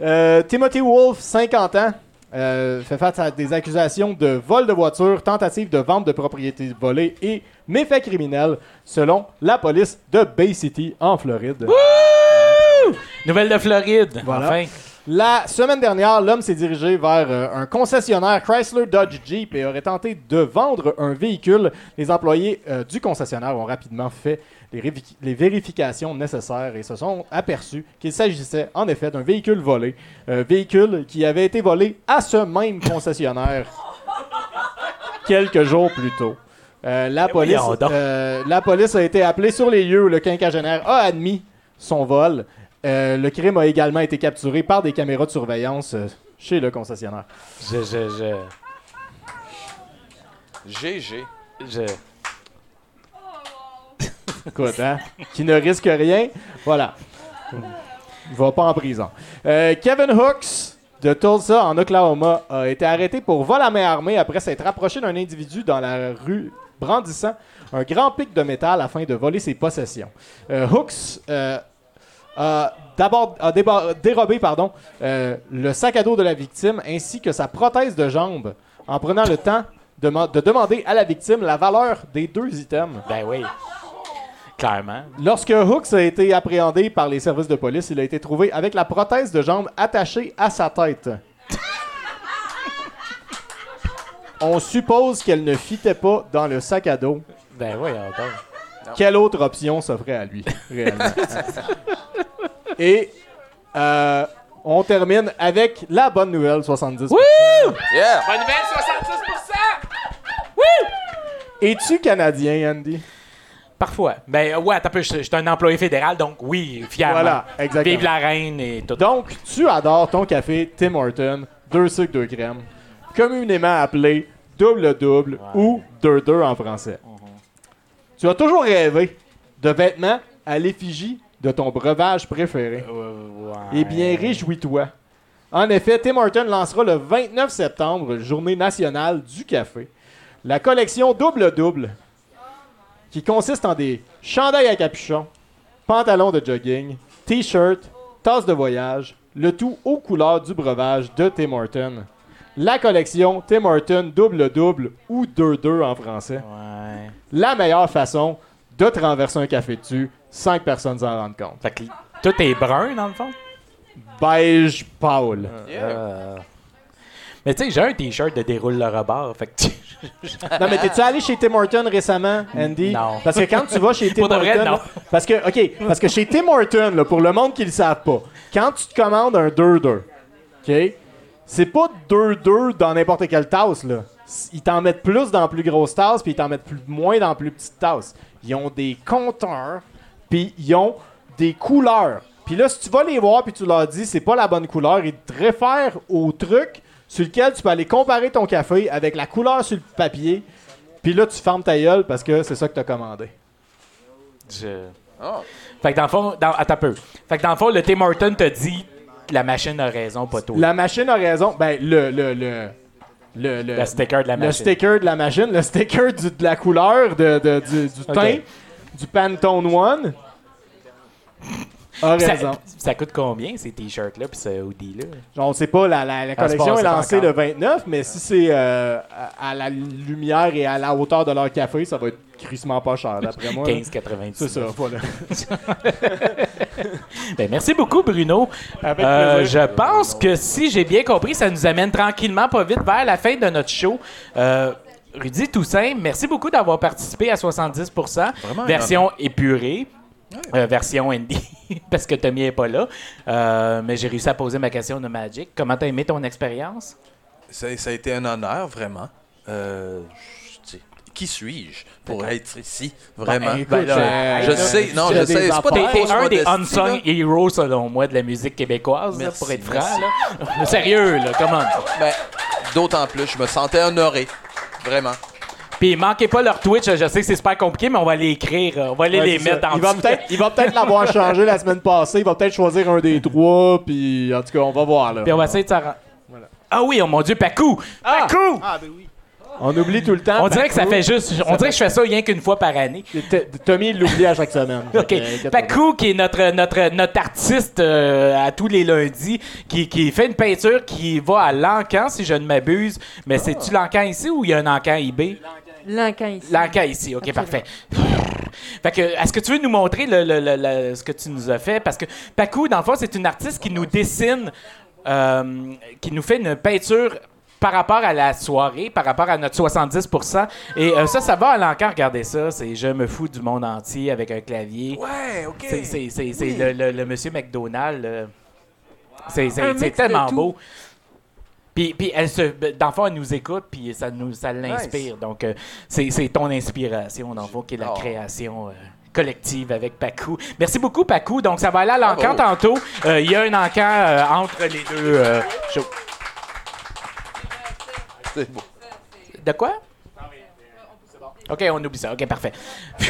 Euh, Timothy Wolf, 50 ans, euh, fait face à des accusations de vol de voiture, tentative de vente de propriété volée et méfaits criminels, selon la police de Bay City, en Floride.
Nouvelle de Floride.
Voilà.
Enfin.
La semaine dernière, l'homme s'est dirigé vers euh, un concessionnaire Chrysler Dodge Jeep et aurait tenté de vendre un véhicule. Les employés euh, du concessionnaire ont rapidement fait les, vérifications nécessaires et se sont aperçus qu'il s'agissait en effet d'un véhicule volé. Un véhicule qui avait été volé à ce même concessionnaire quelques jours plus tôt. Euh, la, police, euh, la police a été appelée sur les lieux où le quinquagénaire a admis son vol. Euh, le crime a également été capturé par des caméras de surveillance euh, chez le concessionnaire.
Je, je, je,
GG.
je...
Écoute, hein? Qui ne risque rien. Voilà. Il va pas en prison. Euh, Kevin Hooks de Tulsa, en Oklahoma, a été arrêté pour vol à main armée après s'être rapproché d'un individu dans la rue brandissant un grand pic de métal afin de voler ses possessions. Euh, Hooks euh, a d'abord a déba- dérobé pardon, euh, le sac à dos de la victime ainsi que sa prothèse de jambe en prenant le temps de demander à la victime la valeur des deux items.
Ben oui. Clairement.
Lorsque Hooks a été appréhendé par les services de police, il a été trouvé avec la prothèse de jambe attachée à sa tête. On suppose qu'elle ne fitait pas dans le sac à dos.
Ben oui, attends.
Quelle autre option s'offrait à lui, réellement? Et euh, on termine avec la bonne nouvelle, 70%.
Yeah!
Bonne nouvelle, 66%!
Es-tu Canadien, Andy?
Parfois. Ben ouais, t'as peu, je je suis un employé fédéral, donc oui, fièrement.
Voilà, exactement.
Vive la reine et tout.
Donc, tu adores ton café Tim Horton, deux sucres, deux crèmes. communément appelé double-double ou deux-deux en français. Tu as toujours rêvé de vêtements à l'effigie de ton breuvage préféré. Eh bien, réjouis-toi. En effet, Tim Horton lancera le 29 septembre, journée nationale du café, la collection double-double, qui consiste en des chandails à capuchon, pantalons de jogging, t-shirts, tasses de voyage, le tout aux couleurs du breuvage de Tim Horton. La collection Tim Horton double-double ou 2-2 en français.
Ouais.
La meilleure façon de te renverser un café dessus sans que personne s'en rende compte.
Fait que tout est brun, dans le fond?
Beige Paul.
Euh. Mais tu sais, j'ai un t-shirt de déroule le rebord. Fait que tu-
Non, mais t'es-tu allé chez Tim Horton récemment, Andy?
Non.
Parce que quand tu vas chez Tim Horton.
vrai,
parce que, OK, parce que chez Tim Horton, là, pour le monde qui le savent pas, quand tu te commandes un 2-2, OK, c'est pas 2-2 dans n'importe quelle tasse, là. Ils t'en mettent plus dans plus grosses tasses, puis ils t'en mettent plus, moins dans plus petites tasses. Ils ont des compteurs, puis ils ont des couleurs. Puis là, si tu vas les voir, puis tu leur dis c'est pas la bonne couleur, ils te réfèrent au truc sur lequel tu peux aller comparer ton café avec la couleur sur le papier. Puis là, tu fermes ta gueule parce que c'est ça que t'as commandé.
Je-
Ah.
Fait que dans le fond, dans... attends un peu. Fait que dans le fond, le Tim Horton te dit la machine a raison, pas toi.
La machine a raison. Ben, le. le, le le, le,
Le sticker de la
le
machine.
sticker de la machine, le sticker du- de la couleur, de, de- du, du teint, du Pantone One, a
Puis
raison.
ça, ça coûte combien ces t-shirts-là puis ce hoodie-là?
On ne sait pas, la, la, collection est lancée
encore.
le 29, mais si c'est euh, à, à la lumière et à la hauteur de leur café, ça va être crissement pas cher, d'après moi. là.
15,90.
C'est ça, voilà.
Ben, merci beaucoup, Bruno.
Avec
Euh,
plaisir.
je pense que si j'ai bien compris, ça nous amène tranquillement, pas vite, vers la fin de notre show. Euh, Rudy Toussaint, merci beaucoup d'avoir participé à 70%.
Vraiment
version épurée. Euh, version Andy, parce que Tommy n'est pas là. Euh, mais j'ai réussi à poser ma question de Magic. Comment t'as aimé ton expérience?
Ça, ça a été un honneur, vraiment. Euh, je- qui suis-je pour être ici, vraiment?
écoute,
Ben là,
euh,
je
là,
sais, non, je sais, c'est pas
T'es un des unsung
là.
heroes, selon moi, de la musique québécoise, là,
Merci,
pour être franc. Là. Sérieux, là, comment?
Ben, d'autant plus, je me sentais honoré, vraiment.
Puis manquez pas leur Twitch, je sais que c'est super compliqué, mais on va les écrire, on va aller
Ouais,
les mettre
ça.
en
il va peut-être il va peut-être l'avoir changé la semaine passée. Il va peut-être choisir un des trois. Puis en tout cas, on va voir. Là.
Puis on va essayer de s'en rendre. Ah oui, oh mon Dieu, Pacou! Pacou!
Ah, ben oui.
On oublie tout le temps.
On dirait que ça fait juste. On dirait que je fais ça rien qu'une fois par année.
Tommy l'oublie à chaque semaine.
OK. Pacou, qui est notre, notre, notre artiste euh, à tous les lundis, qui, qui fait une peinture qui va à l'encan, si je ne m'abuse. Mais c'est-tu l'encan ici ou il y a un encan IB?
L'encan ici.
L'encan ici, OK, parfait. Fait que, est-ce que tu veux nous montrer le, le- le- le- ce que tu nous as fait? Parce que Pacou, dans le fond, c'est une artiste qui nous dessine, euh, qui nous fait une peinture par rapport à la soirée, par rapport à notre 70%. Et euh, ça, ça va à l'encan, regardez ça. C'est Je me fous du monde entier avec un clavier.
Ouais, ok.
C'est, c'est, c'est, c'est le, le- le monsieur McDonald. euh, c'est, tellement beau. Puis, puis elle se, dans le fond, elle nous écoute, puis ça, nous, ça l'inspire. Donc, euh, c'est, ton inspiration, dans le fond, qui est la
Oh.
création euh, collective avec Pacou. Merci beaucoup, Pacou. Donc, ça va aller à l'encan
Bravo.
tantôt. Euh, Il y a un encan euh, entre les deux euh, shows.
C'est beau.
De quoi? OK, on oublie ça. OK, parfait.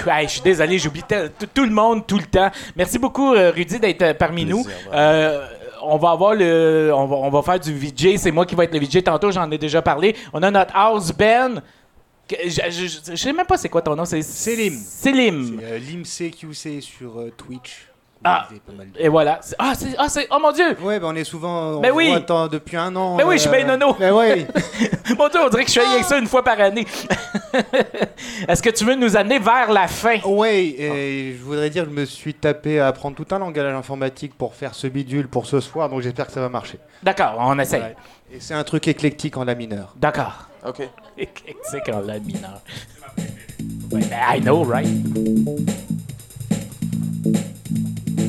Hey, je suis désolé, j'oublie tout tout le monde tout le temps. Merci beaucoup, Rudy, d'être parmi nous. On va avoir le. On va, on va faire du VJ. C'est moi qui vais être le VJ tantôt, j'en ai déjà parlé. On a notre house Ben. Je, je- je- je sais même pas c'est quoi ton nom. C'est
Selim.
Selim.
C'est euh, l'IMCQC sur euh, Twitch.
Ah.
De-
Et voilà. C'est- Ah, c'est. Ah, c'est. Oh mon Dieu!
Ouais, ben on est souvent. On
Ben oui.
voit, attends, depuis un an.
Ben oui, je suis bien nono.
Ben ouais.
Mon Dieu, on dirait que je fais rien que ça une fois par année. Est-ce que tu veux nous amener vers la fin?
Ouais, et je voudrais dire, je me suis tapé à apprendre tout un langage informatique pour faire ce bidule pour ce soir, donc j'espère que ça va marcher.
D'accord, on essaye.
Ouais. Et c'est un truc éclectique en la mineur.
D'accord.
Ok.
Éclectique en la mineur. Ouais, ben, I know, right?